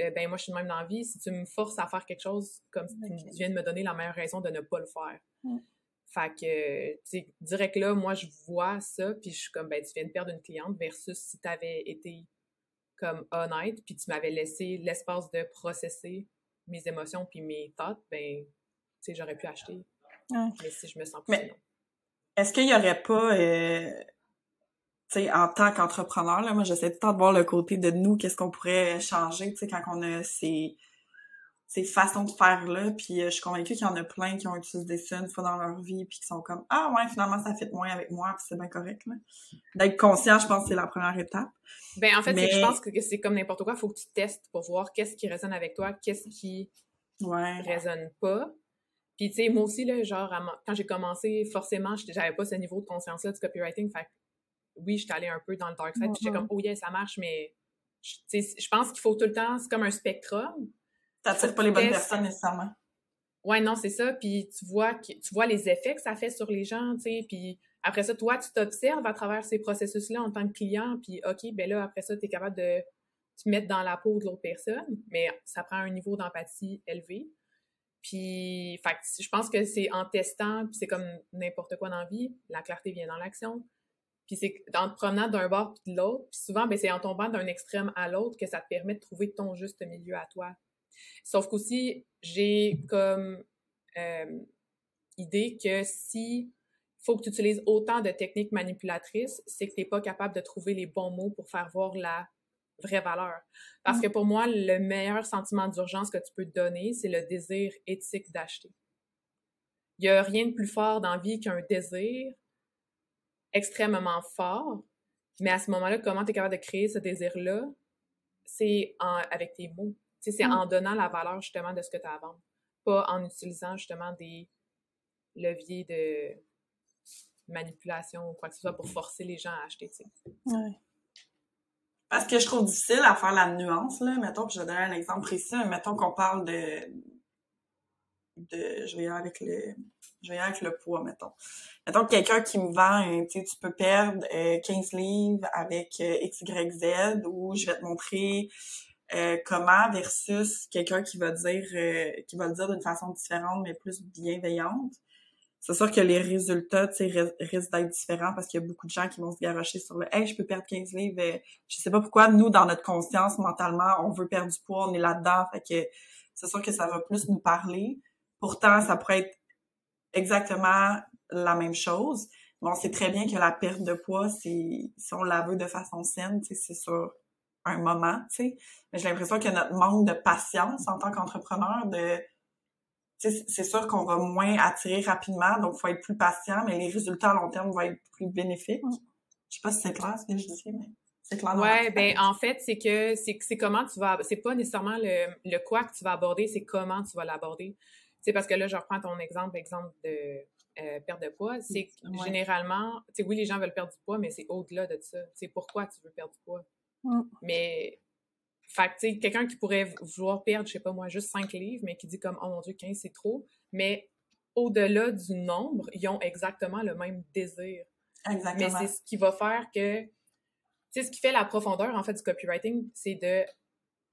euh, ben moi, je suis de même dans la vie. Si tu me forces à faire quelque chose, comme si tu viens de me donner la meilleure raison de ne pas le faire. Fait que, tu sais, direct là, moi, je vois ça, puis je suis comme, ben, tu viens de perdre une cliente versus si tu avais été comme honnête, puis tu m'avais laissé l'espace de processer mes émotions puis mes thoughts, ben, tu sais, j'aurais pu acheter. Mais si je me sens plus Est-ce qu'il y aurait pas, euh, sais, en tant qu'entrepreneur, là, moi, j'essaie tout le temps de voir le côté de nous, qu'est-ce qu'on pourrait changer, tu sais, quand on a ces ces façons de faire là puis euh, je suis convaincue qu'il y en a plein qui ont utilisé ça une fois dans leur vie puis qui sont comme ah ouais finalement ça fait moins avec moi puis c'est bien correct d'être conscient je pense que c'est la première étape. Ben en fait je pense que c'est comme n'importe quoi il faut que tu testes pour voir qu'est-ce qui résonne avec toi qu'est-ce qui ouais. résonne pas. Puis tu sais moi aussi là genre quand j'ai commencé forcément j'avais pas ce niveau de conscience là du copywriting fait oui j'étais allée un peu dans le dark side puis j'étais comme oh yeah ça marche mais je pense qu'il faut tout le temps c'est comme un spectrum T'attires pas les bonnes personnes nécessairement. Ouais, non, c'est ça. Puis tu vois, tu vois les effets que ça fait sur les gens, tu sais. Puis après ça, toi, tu t'observes à travers ces processus-là en tant que client. Puis OK, ben là, après ça, tu es capable de te mettre dans la peau de l'autre personne. Mais ça prend un niveau d'empathie élevé. Puis, fait, je pense que c'est en testant, puis c'est comme n'importe quoi dans la vie, la clarté vient dans l'action. Puis c'est en te promenant d'un bord puis de l'autre. Puis souvent, ben, c'est en tombant d'un extrême à l'autre que ça te permet de trouver ton juste milieu à toi. Sauf qu'aussi, j'ai comme euh, idée que si faut que tu utilises autant de techniques manipulatrices, c'est que tu n'es pas capable de trouver les bons mots pour faire voir la vraie valeur. Parce que pour moi, le meilleur sentiment d'urgence que tu peux te donner, c'est le désir éthique d'acheter. Il n'y a rien de plus fort dans la vie qu'un désir extrêmement fort. Mais à ce moment-là, comment tu es capable de créer ce désir-là? C'est avec tes mots. C'est mm. en donnant la valeur justement de ce que tu as à vendre, pas en utilisant justement des leviers de manipulation ou quoi que ce soit pour forcer les gens à acheter. Ouais. Parce que je trouve difficile à faire la nuance, là. Mettons, que je vais donner un exemple précis, mettons qu'on parle de de je vais avec le je vais avec le poids mettons mettons quelqu'un qui me vend tu tu peux perdre 15 livres avec XYZ ou je vais te montrer comment versus quelqu'un qui va dire qui va le dire d'une façon différente mais plus bienveillante c'est sûr que les résultats, tu sais, risquent d'être différents parce qu'il y a beaucoup de gens qui vont se garocher sur le « Hey, je peux perdre 15 livres. » Je sais pas pourquoi, nous, dans notre conscience, mentalement, on veut perdre du poids, on est là-dedans. Fait que c'est sûr que ça va plus nous parler. Pourtant, ça pourrait être exactement la même chose. Bon, on sait très bien que la perte de poids, c'est si on la veut de façon saine, c'est sur un moment, tu sais. Mais j'ai l'impression que notre manque de patience en tant qu'entrepreneur, de c'est sûr qu'on va moins attirer rapidement, donc il faut être plus patient, mais les résultats à long terme vont être plus bénéfiques. Je sais pas si c'est clair ce que je dis, mais c'est clair. Ouais, ben en fait, c'est que c'est comment tu vas, c'est pas nécessairement le, le quoi que tu vas aborder, c'est comment tu vas l'aborder. C'est parce que là, je reprends ton exemple, exemple de euh, perte de poids, c'est que généralement, tu sais, oui, les gens veulent perdre du poids, mais c'est au-delà de ça. C'est pourquoi tu veux perdre du poids? Mais fait tu sais, quelqu'un qui pourrait vouloir perdre, je sais pas moi, juste 5 livres, mais qui dit comme, oh mon Dieu, 15, c'est trop. Mais au-delà du nombre, ils ont exactement le même désir. Exactement. Mais c'est ce qui va faire que, tu sais, ce qui fait la profondeur, en fait, du copywriting, c'est de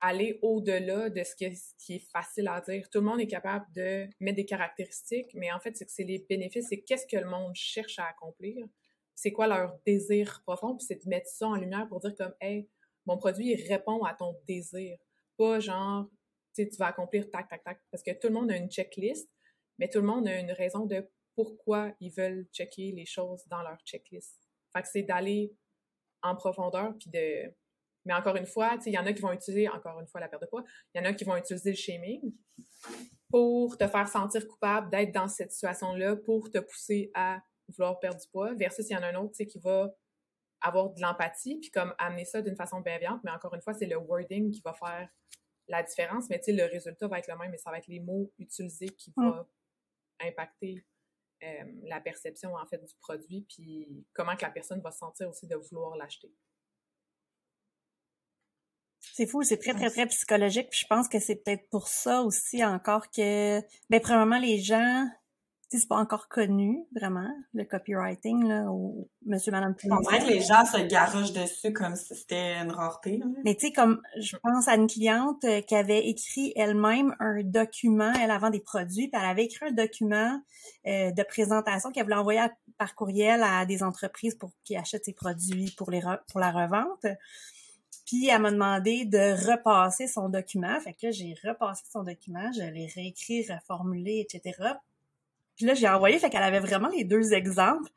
aller au-delà de ce qui, est, facile à dire. Tout le monde est capable de mettre des caractéristiques, mais en fait, c'est que c'est les bénéfices, c'est qu'est-ce que le monde cherche à accomplir, c'est quoi leur désir profond, puis c'est de mettre ça en lumière pour dire comme, hey, mon produit répond à ton désir. Pas genre, tu tu vas accomplir tac, tac, tac. Parce que tout le monde a une checklist, mais tout le monde a une raison de pourquoi ils veulent checker les choses dans leur checklist. Fait que c'est d'aller en profondeur, puis de... Mais encore une fois, il y en a qui vont utiliser, encore une fois, la perte de poids, il y en a qui vont utiliser le shaming pour te faire sentir coupable d'être dans cette situation-là, pour te pousser à vouloir perdre du poids, versus il y en a un autre, qui va avoir de l'empathie, puis comme amener ça d'une façon bienveillante. Mais encore une fois, c'est le wording qui va faire la différence. Mais tu sais, le résultat va être le même, mais ça va être les mots utilisés qui vont mm. impacter euh, la perception, en fait, du produit, puis comment que la personne va se sentir aussi de vouloir l'acheter. C'est fou, c'est très, très, très psychologique. Puis je pense que c'est peut-être pour ça aussi encore que, ben, premièrement, les gens c'est pas encore connu, vraiment, le copywriting, là, ou monsieur, madame, On dirait que les gens se garochent dessus comme si c'était une rareté. Mais tu sais, comme, je pense à une cliente euh, qui avait écrit elle-même un document, elle avant des produits, puis elle avait écrit un document euh, de présentation qu'elle voulait envoyer par courriel à des entreprises pour qu'ils achètent ses produits pour, les pour la revente. Puis elle m'a demandé de repasser son document. Fait que là, j'ai repassé son document, je l'ai réécrit, reformulé, etc. Puis là, j'ai envoyé, fait qu'elle avait vraiment les deux exemples.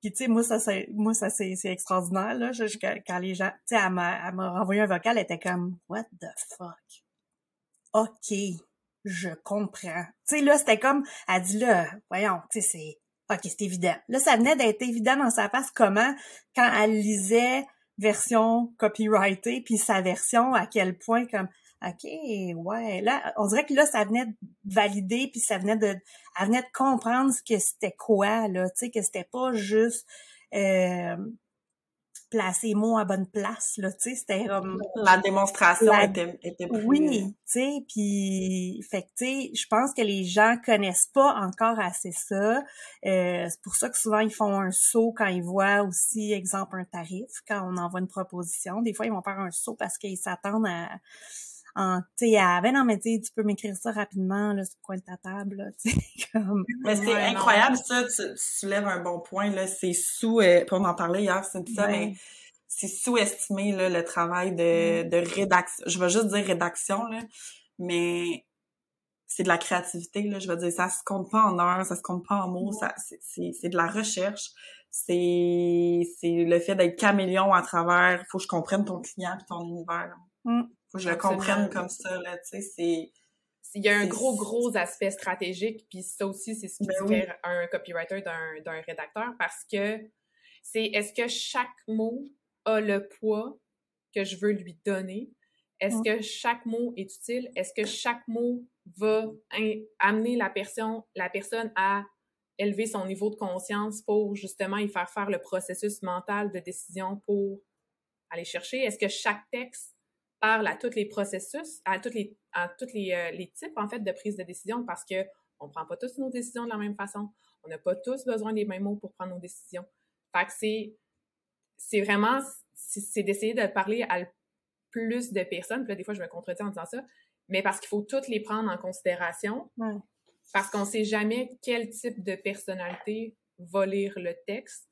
Puis tu sais, moi, ça, c'est, moi, ça, c'est, extraordinaire, là. quand les gens, tu sais, elle m'a, renvoyé un vocal, elle était comme, what the fuck? OK, je comprends. Tu sais, là, c'était comme, elle dit là, voyons, tu sais, c'est, OK, c'est évident. Là, ça venait d'être évident dans sa face comment, quand elle lisait version copyrightée, puis sa version, à quel point, comme, OK, ouais. Là, on dirait que là, ça venait de valider, puis ça venait de. Elle venait de comprendre ce que c'était quoi, là. Tu sais, que c'était pas juste euh, placer les mots à bonne place, là. Tu sais, c'était comme. La démonstration était, était plus... Oui, tu sais, puis. Fait que, tu sais, je pense que les gens connaissent pas encore assez ça. Euh, c'est pour ça que souvent, ils font un saut quand ils voient aussi, exemple, un tarif, quand on envoie une proposition. Des fois, ils vont faire un saut parce qu'ils s'attendent à en tu sais ben non mais tu peux m'écrire ça rapidement là sur le coin de ta table comme mais c'est incroyable ça tu, soulèves un bon point là c'est sous euh, on en parlait hier c'est ça mais c'est sous-estimé là le travail de, mm. de rédaction je vais juste dire rédaction là mais c'est de la créativité là je veux dire ça se compte pas en heures ça se compte pas en mots ça c'est c'est de la recherche c'est c'est le fait d'être caméléon à travers faut que je comprenne ton client et ton univers mm faut que je le comprenne comme ça, là, tu sais, c'est... Il y a un gros, gros aspect stratégique, puis ça aussi, c'est ce qui ben fait un copywriter d'un rédacteur, parce que c'est est-ce que chaque mot a le poids que je veux lui donner? Est-ce que chaque mot est utile? Est-ce que chaque mot va amener la personne, la personne à élever son niveau de conscience pour justement y faire faire le processus mental de décision pour aller chercher? Est-ce que chaque texte parle à tous les processus, à tous les, à tous les, euh, les types, en fait, de prise de décision parce que On prend pas tous nos décisions de la même façon. On n'a pas tous besoin des mêmes mots pour prendre nos décisions. Fait que c'est, c'est vraiment, c'est d'essayer de parler à plus de personnes. Puis là, des fois, je me contredis en disant ça, mais parce qu'il faut toutes les prendre en considération. Parce qu'on sait jamais quel type de personnalité va lire le texte,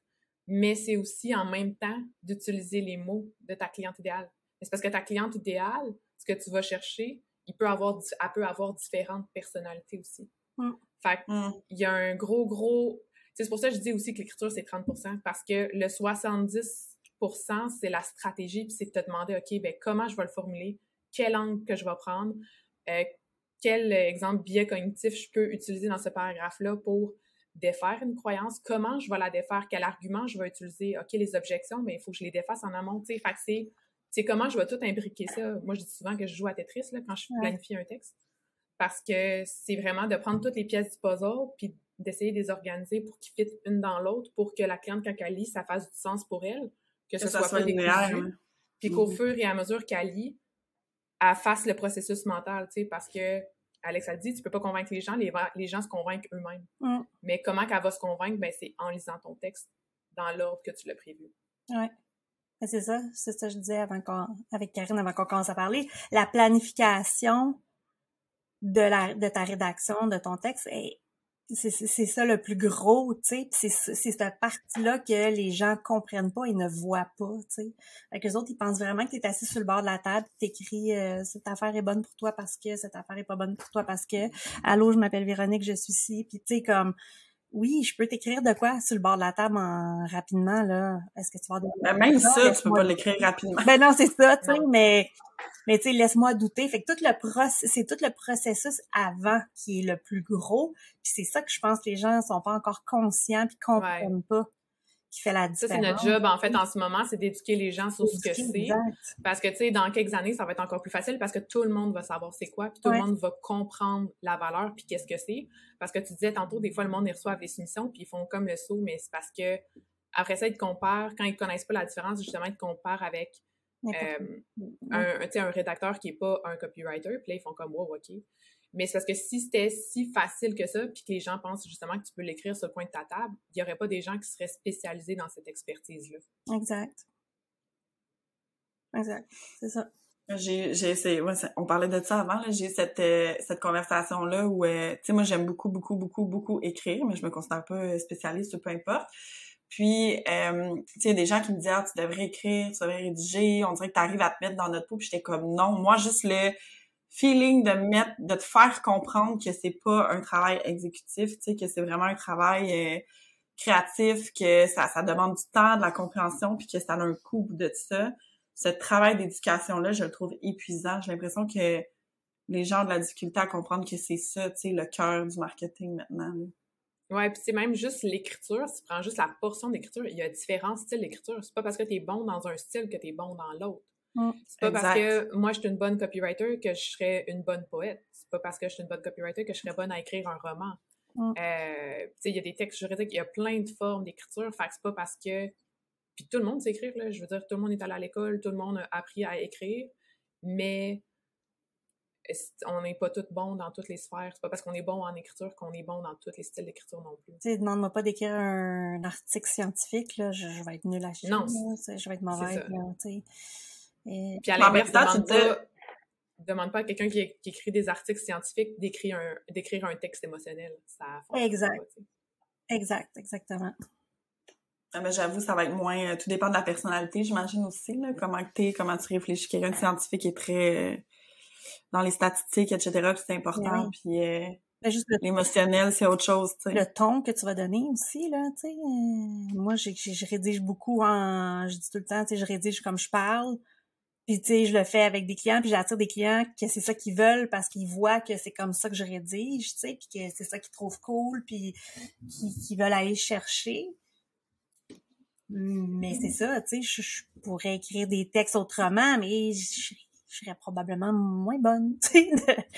mais c'est aussi en même temps d'utiliser les mots de ta cliente idéale. C'est parce que ta cliente idéale, ce que tu vas chercher, il peut avoir, elle peut avoir différentes personnalités aussi. Mm. Fait mm. il y a un gros, gros... C'est pour ça que je dis aussi que l'écriture, c'est 30% parce que le 70% c'est la stratégie, puis c'est de te demander, OK, ben comment je vais le formuler, quel angle que je vais prendre, euh, quel exemple biais cognitif je peux utiliser dans ce paragraphe-là pour défaire une croyance, comment je vais la défaire, quel argument je vais utiliser, OK, les objections, mais ben, il faut que je les défasse en amont, tu sais, fait c'est comment je vais tout imbriquer ça. Moi, je dis souvent que je joue à Tetris là, quand je planifie un texte, parce que c'est vraiment de prendre toutes les pièces du puzzle, puis d'essayer de les organiser pour qu'ils fitent une dans l'autre, pour que la cliente, quand elle lit, ça fasse du sens pour elle, que, ce soit, pas linéaire, puis qu'au mm-hmm. fur et à mesure qu'elle lit, elle fasse le processus mental, tu sais, parce que Alex a dit, tu peux pas convaincre les gens, les, les gens se convainquent eux-mêmes. Mm. Mais comment qu'elle va se convaincre? Ben, c'est en lisant ton texte dans l'ordre que tu l'as prévu. Ouais. C'est ça, c'est ça que je disais avant avec Karine avant qu'on commence à parler. La planification de, la, de ta rédaction, de ton texte, c'est ça le plus gros, tu sais. C'est cette partie-là que les gens comprennent pas et ne voient pas, tu sais. Fait que les autres, ils pensent vraiment que tu es assis sur le bord de la table, t'écris euh, cette affaire est bonne pour toi parce que cette affaire est pas bonne pour toi parce que allô, je m'appelle Véronique, je suis ici, puis tu sais comme oui, je peux t'écrire de quoi sur le bord de la table en, rapidement, là? Est-ce que tu vas... Ben, même ça, tu peux pas l'écrire rapidement. Ben non, c'est ça, tu sais, mais, mais tu sais, laisse-moi douter. Fait que tout le c'est tout le processus avant qui est le plus gros. Puis c'est ça que je pense que les gens sont pas encore conscients puis comprennent pas fait la différence. Ça, c'est notre job, en fait, en ce moment, c'est d'éduquer les gens sur ce que c'est. Parce que, tu sais, dans quelques années, ça va être encore plus facile parce que tout le monde va savoir c'est quoi, puis tout le monde va comprendre la valeur, puis qu'est-ce que c'est. Parce que tu disais tantôt, des fois, le monde, ils reçoit des soumissions, puis ils font comme le saut, mais c'est parce que, après ça, ils te comparent, quand ils connaissent pas la différence, justement, ils te comparent avec euh, un, un rédacteur qui est pas un copywriter, puis là, ils font comme, wow, OK. Mais c'est parce que si c'était si facile que ça, puis que les gens pensent justement que tu peux l'écrire sur le coin de ta table, il n'y aurait pas des gens qui seraient spécialisés dans cette expertise-là. Exact. Exact. C'est ça. J'ai, j'ai essayé, on parlait de ça avant, j'ai cette, euh, cette conversation-là où, euh, tu sais, moi, j'aime beaucoup, beaucoup, beaucoup, beaucoup écrire, mais je me considère pas spécialiste, peu importe. Puis, euh, tu sais, il y a des gens qui me disent, ah, tu devrais écrire, tu devrais rédiger, on dirait que tu arrives à te mettre dans notre peau, puis j'étais comme, non, moi, juste le, feeling de mettre, de te faire comprendre que c'est pas un travail exécutif, tu sais, que c'est vraiment un travail euh, créatif, que ça, ça demande du temps, de la compréhension, puis que ça a un coût de ça. Ce travail d'éducation-là, je le trouve épuisant. J'ai l'impression que les gens ont de la difficulté à comprendre que c'est ça, tu sais, le cœur du marketing maintenant. Ouais, puis c'est même juste l'écriture. Si tu prends juste la portion d'écriture, il y a différents styles d'écriture. C'est pas parce que tu es bon dans un style que tu es bon dans l'autre. Mm. C'est pas parce que moi, je suis une bonne copywriter que je serais une bonne poète. C'est pas parce que je suis une bonne copywriter que je serais bonne à écrire un roman. Mm. Euh, il y a des textes juridiques, il y a plein de formes d'écriture. Fait que c'est pas parce que... Puis tout le monde sait écrire, là. Je veux dire, tout le monde est allé à l'école, tout le monde a appris à écrire, mais on n'est pas tous bons dans toutes les sphères. C'est pas parce qu'on est bon en écriture qu'on est bon dans tous les styles d'écriture non plus. Tu demande-moi pas d'écrire un article scientifique, là. Je, vais être nulle à chier. Non. je vais être mauvaise, puis à l'inverse, demande, pas, demande pas à quelqu'un qui, écrit des articles scientifiques d'écrire un, d'écrire un texte émotionnel. Ça exact. exact, exactement. Ah, ben, j'avoue, ça va être moins. Euh, tout dépend de la personnalité, j'imagine aussi, là, comment t'es, comment tu réfléchis. Quelqu'un de scientifique est très euh, dans les statistiques, etc. Puis c'est important. Puis euh, ben, l'émotionnel, c'est autre chose. Le ton que tu vas donner aussi, là, tu sais. moi, je rédige beaucoup en. Je dis tout le temps, tu sais, je rédige comme je parle. Puis tu sais, je le fais avec des clients, puis j'attire des clients que c'est ça qu'ils veulent parce qu'ils voient que c'est comme ça que je rédige, tu sais, puis que c'est ça qu'ils trouvent cool, puis qu'ils veulent aller chercher. Mais c'est ça, tu sais, je, pourrais écrire des textes autrement, mais je, serais probablement moins bonne, tu sais,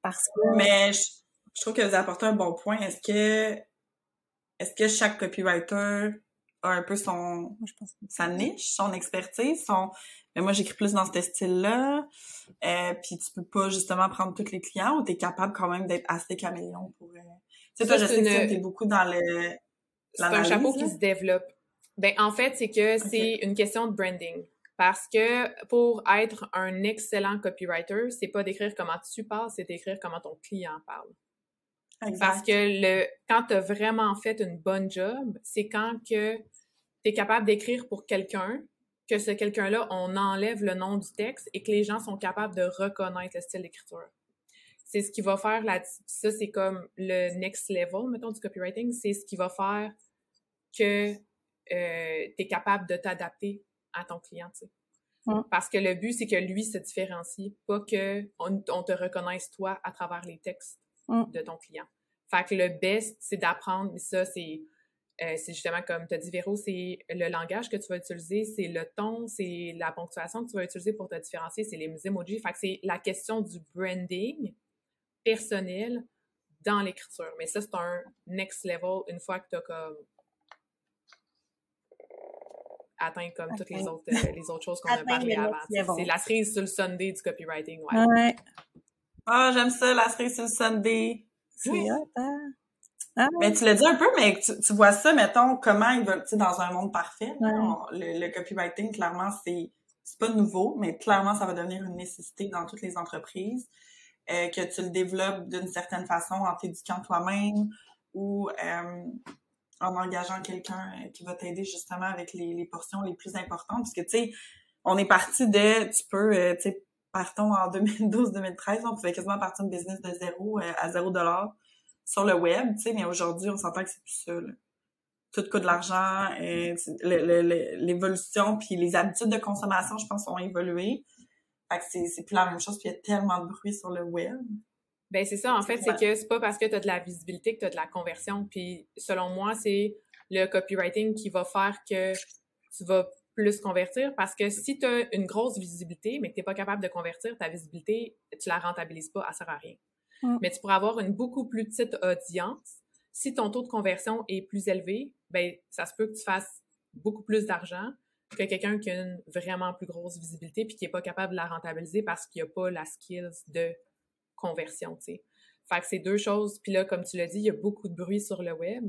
parce que... Mais je, trouve que vous apportez un bon point. Est-ce que est-ce que chaque copywriter a un peu son sa niche, son expertise, son mais moi j'écris plus dans ce style-là. Euh, puis tu peux pas justement prendre tous les clients ou tu es capable quand même d'être assez caméléon pour euh... Tu sais toi je sais que tu es beaucoup dans le C'est un chapeau qui se développe. Ben en fait, c'est que c'est une question de branding. Parce que pour être un excellent copywriter, c'est pas d'écrire comment tu parles, c'est d'écrire comment ton client parle. Parce que le, quand tu as vraiment fait une bonne job, c'est quand que tu es capable d'écrire pour quelqu'un, que ce quelqu'un-là, on enlève le nom du texte et que les gens sont capables de reconnaître le style d'écriture. C'est ce qui va faire la, ça c'est comme le next level, mettons, du copywriting, c'est ce qui va faire que euh, tu es capable de t'adapter à ton client, tu sais. Parce que le but, c'est que lui se différencie, pas que on, te reconnaisse toi à travers les textes de ton client. Fait que le best, c'est d'apprendre, ça, c'est euh, c'est justement comme tu as dit, Véro, c'est le langage que tu vas utiliser, c'est le ton, c'est la ponctuation que tu vas utiliser pour te différencier, c'est les emojis. Fait que c'est la question du branding personnel dans l'écriture. Mais ça, c'est un next level une fois que tu as comme atteint comme toutes les autres, euh, les autres choses qu'on a parlé avant. C'est la cerise sur le Sunday du copywriting, ouais. ouais. Ah, j'aime ça, la cerise sur le Sunday. C'est hein? Ah Mais tu l'as dit un peu, mais tu, vois ça, mettons, comment ils veulent, tu sais, dans un monde parfait, le, copywriting, clairement, c'est c'est pas nouveau, mais clairement, ça va devenir une nécessité dans toutes les entreprises. Euh, que tu le développes d'une certaine façon en t'éduquant toi-même ou euh, en engageant quelqu'un euh, qui va t'aider justement avec les, les, portions les plus importantes. Parce que, tu sais, on est parti de, tu peux, euh, tu sais, partons en 2012-2013, on pouvait quasiment partir de business de zéro euh, à zéro dollar sur le web, tu sais, mais aujourd'hui, on s'entend que c'est plus ça, là. Tout coûte de l'argent, l'évolution puis les habitudes de consommation, je pense, ont évolué. Fait que c'est plus la même chose, puis il y a tellement de bruit sur le web. Ben c'est ça, en fait, c'est que c'est pas parce que tu as de la visibilité que tu as de la conversion. Puis selon moi, c'est le copywriting qui va faire que tu vas plus convertir parce que si tu as une grosse visibilité, mais que tu n'es pas capable de convertir, ta visibilité, tu la rentabilises pas, elle sert à rien. Mais tu pourras avoir une beaucoup plus petite audience. Si ton taux de conversion est plus élevé, ben ça se peut que tu fasses beaucoup plus d'argent que quelqu'un qui a une vraiment plus grosse visibilité puis qui est pas capable de la rentabiliser parce qu'il a pas la skills de conversion, tu sais. Fait que c'est deux choses. Puis là, comme tu l'as dit, il y a beaucoup de bruit sur le web.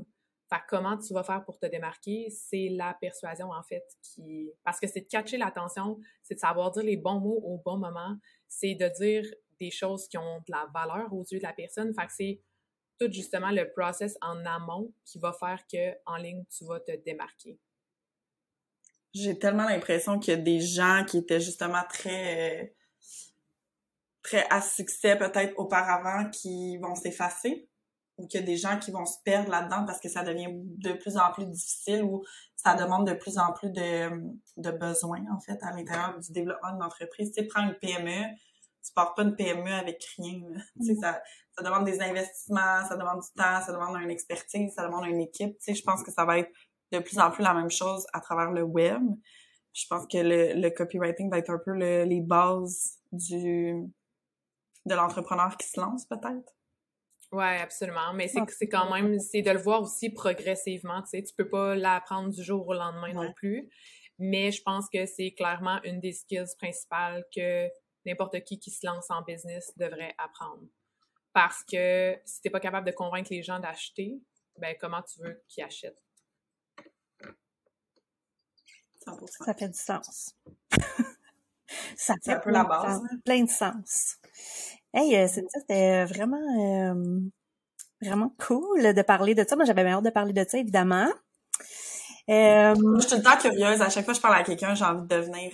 Fait que comment tu vas faire pour te démarquer? C'est la persuasion, en fait, qui... Parce que c'est de catcher l'attention, c'est de savoir dire les bons mots au bon moment, c'est de dire des choses qui ont de la valeur aux yeux de la personne. C'est tout justement le process en amont qui va faire que en ligne, tu vas te démarquer. J'ai tellement l'impression qu'il y a des gens qui étaient justement très... Très à succès peut-être auparavant qui vont s'effacer ou qu'il y a des gens qui vont se perdre là-dedans parce que ça devient de plus en plus difficile ou ça demande de plus en plus de, de besoins, en fait, à l'intérieur du développement d'une entreprise. Tu sais, prends une PME, tu pars pas une PME avec rien. Tu sais, mm. ça, ça demande des investissements, ça demande du temps, ça demande une expertise, ça demande une équipe. Tu sais, je pense que ça va être de plus en plus la même chose à travers le web. Je pense que le, le copywriting va être un peu le, les bases du de l'entrepreneur qui se lance, peut-être. Oui, absolument. Mais c'est c'est quand même, c'est de le voir aussi progressivement. Tu sais, tu peux pas l'apprendre du jour au lendemain non plus. Mais je pense que c'est clairement une des skills principales que n'importe qui qui se lance en business devrait apprendre. Parce que si t'es pas capable de convaincre les gens d'acheter, ben comment tu veux qu'ils achètent? 100%. Ça fait du sens. ça fait un peu la base. Hein? Plein de sens. Hey, euh, c'était vraiment, euh, vraiment cool de parler de ça. Moi, j'avais bien hâte de parler de ça, évidemment. Euh, je suis tout le temps curieuse. À chaque fois que je parle à quelqu'un, j'ai envie de devenir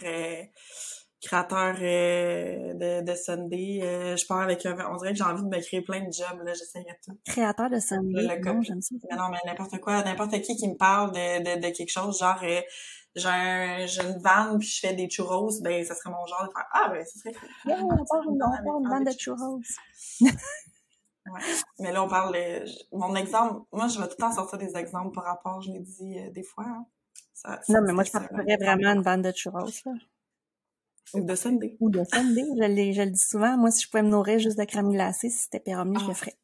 créateur de, de Sunday. je pars avec un... On dirait que j'ai envie de me créer plein de jobs. Là, j'essaierai tout. Créateur de Sunday, le, non, j'aime ça. Mais non, mais n'importe quoi, n'importe qui qui me parle de, de, de quelque chose, genre j'ai un, j'ai une vanne puis je fais des churros, ben ça serait mon genre de faire ah ben ça serait yeah, on parle une, vanne de churros. ouais. Mais là on parle mon exemple, moi je vais tout le temps sortir des exemples par rapport, je l'ai dit euh, des fois. Hein. Ça, non mais moi je parlerais vraiment une vanne de churros là. Ou de Sunday. Ou de Sunday, je, je le dis souvent. Moi, si je pouvais me nourrir juste de crème glacée, si c'était permis, je le ah. ferais.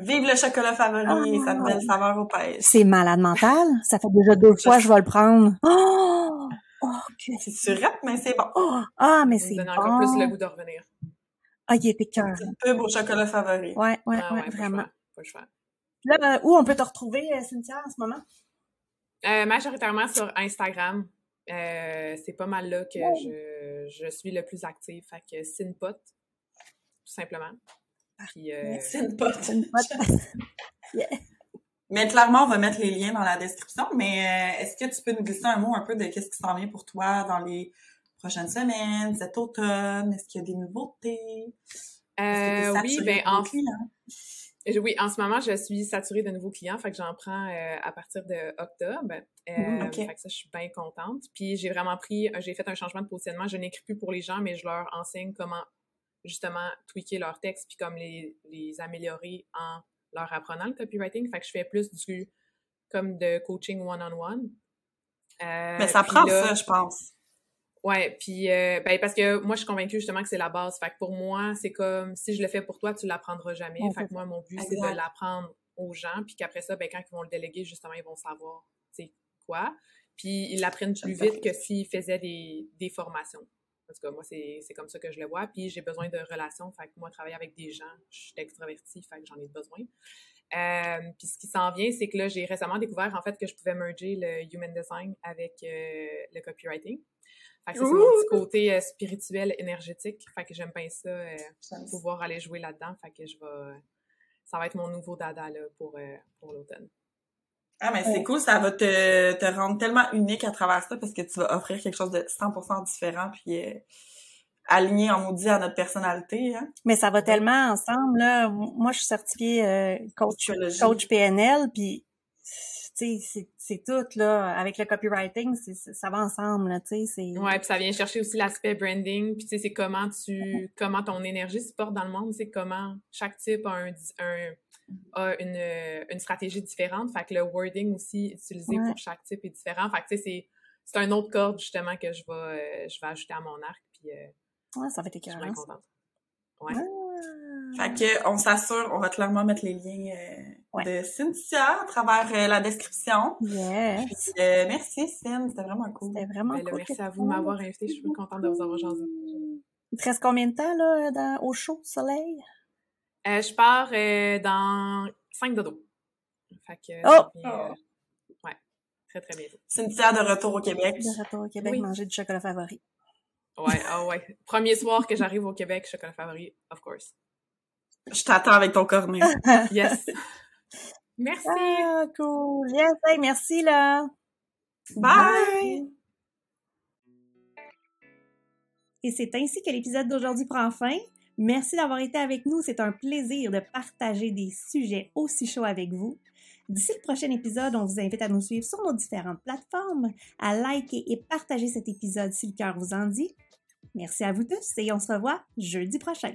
Vive le chocolat favori, sa nouvelle saveur au pêche. C'est malade mental. Ça fait déjà deux fois que je vais le prendre. Oh! Ok. C'est surette, mais c'est bon. Oh! Ah, mais Ça c'est me bon. donne encore plus le goût de revenir. Ah, il était cœur. Petite pub au chocolat favori. Ouais, ouais, Ah ouais, vraiment. faire, faut le faire. Là, euh, où on peut te retrouver, euh, Cynthia, en ce moment? Euh, majoritairement sur Instagram. Euh, c'est pas mal là que je, je suis le plus active. Fait que Sinpot, tout simplement. Puis, euh, pote. Mais clairement, on va mettre les liens dans la description. Mais euh, est-ce que tu peux nous glisser un mot un peu de qu'est-ce qui s'en vient pour toi dans les prochaines semaines, cet automne? Est-ce qu'il y a des nouveautés? Euh, oui, ben en? Euh, Oui, en ce moment, je suis saturée de nouveaux clients, fait que j'en prends euh, à partir de octobre. Euh, Mm, ok. Fait que ça, je suis bien contente. Puis j'ai vraiment pris, j'ai fait un changement de positionnement. Je n'écris plus pour les gens, mais je leur enseigne comment justement tweaker leur texte puis comme les, les améliorer en leur apprenant le copywriting. Fait que je fais plus du comme de coaching one-on-one. Euh, Mais ça prend là- ça, je pense. Ouais, puis euh, ben, parce que moi je suis convaincue justement que c'est la base. Fait que pour moi, c'est comme si je le fais pour toi, tu l'apprendras jamais. Fait c'est que moi mon but c'est de l'apprendre aux gens, puis qu'après ça ben quand ils vont le déléguer justement, ils vont savoir sais quoi. Puis ils l'apprennent plus vite que s'ils faisaient des, des formations. En tout cas, moi, c'est c'est comme ça que je le vois. Puis j'ai besoin de relations. Fait que moi, travailler avec des gens, je suis extravertie, fait que j'en ai besoin. Euh, puis ce qui s'en vient, c'est que là, j'ai récemment découvert en fait que je pouvais merger le human design avec euh, le copywriting. Fait que c'est mon petit côté euh, spirituel, énergétique. Fait que j'aime bien ça, euh, ça. pouvoir aller jouer là-dedans. Fait que je vais... Ça va être mon nouveau dada là, pour, euh, pour l'automne. Ah, mais c'est cool, ça va te, te rendre tellement unique à travers ça parce que tu vas offrir quelque chose de 100% différent puis euh, aligné en maudit à notre personnalité. Hein? Mais ça va tellement ensemble, là. Moi, je suis certifiée euh, coach, coach PNL, puis tu sais, c'est- tout, là. Avec le copywriting, ça va ensemble, là, tu sais. Ouais, puis ça vient chercher aussi l'aspect branding, puis tu sais, c'est comment tu, comment ton énergie se porte dans le monde, c'est comment chaque type a, un, un- a une, une stratégie différente, fait que le wording aussi utilisé Ouais. pour chaque type est différent, fait que tu sais, c'est, c'est un autre corde justement que je vais, euh, je vais ajouter à mon arc, puis euh, Ouais, ça va être je suis écœurant. bien contente. Ouais. Fait que on s'assure, on va clairement mettre les liens euh, Ouais. de Cynthia à travers euh, la description. Yes. Puis, euh, merci Cyn, c'était vraiment cool. C'était vraiment Ben là, cool. merci à vous de m'avoir invité, je suis contente de vous avoir jasé. Il te reste combien de temps, là, dans- au chaud, soleil? Euh, je pars euh, dans 5 dodo. Fait que Oh! euh, ouais, très très bientôt. Cynthia de retour au Québec. De retour au Québec, Oui. manger du chocolat favori. Ouais, ah ouais. Premier soir que j'arrive au Québec, chocolat favori, of course. Je t'attends avec ton cornet. Yes. Merci. Ah, cool. Yes, hey, merci, là. Bye! Et c'est ainsi que l'épisode d'aujourd'hui prend fin. Merci d'avoir été avec nous. C'est un plaisir de partager des sujets aussi chauds avec vous. D'ici le prochain épisode, on vous invite à nous suivre sur nos différentes plateformes, à liker et partager cet épisode si le cœur vous en dit. Merci à vous tous et on se revoit jeudi prochain.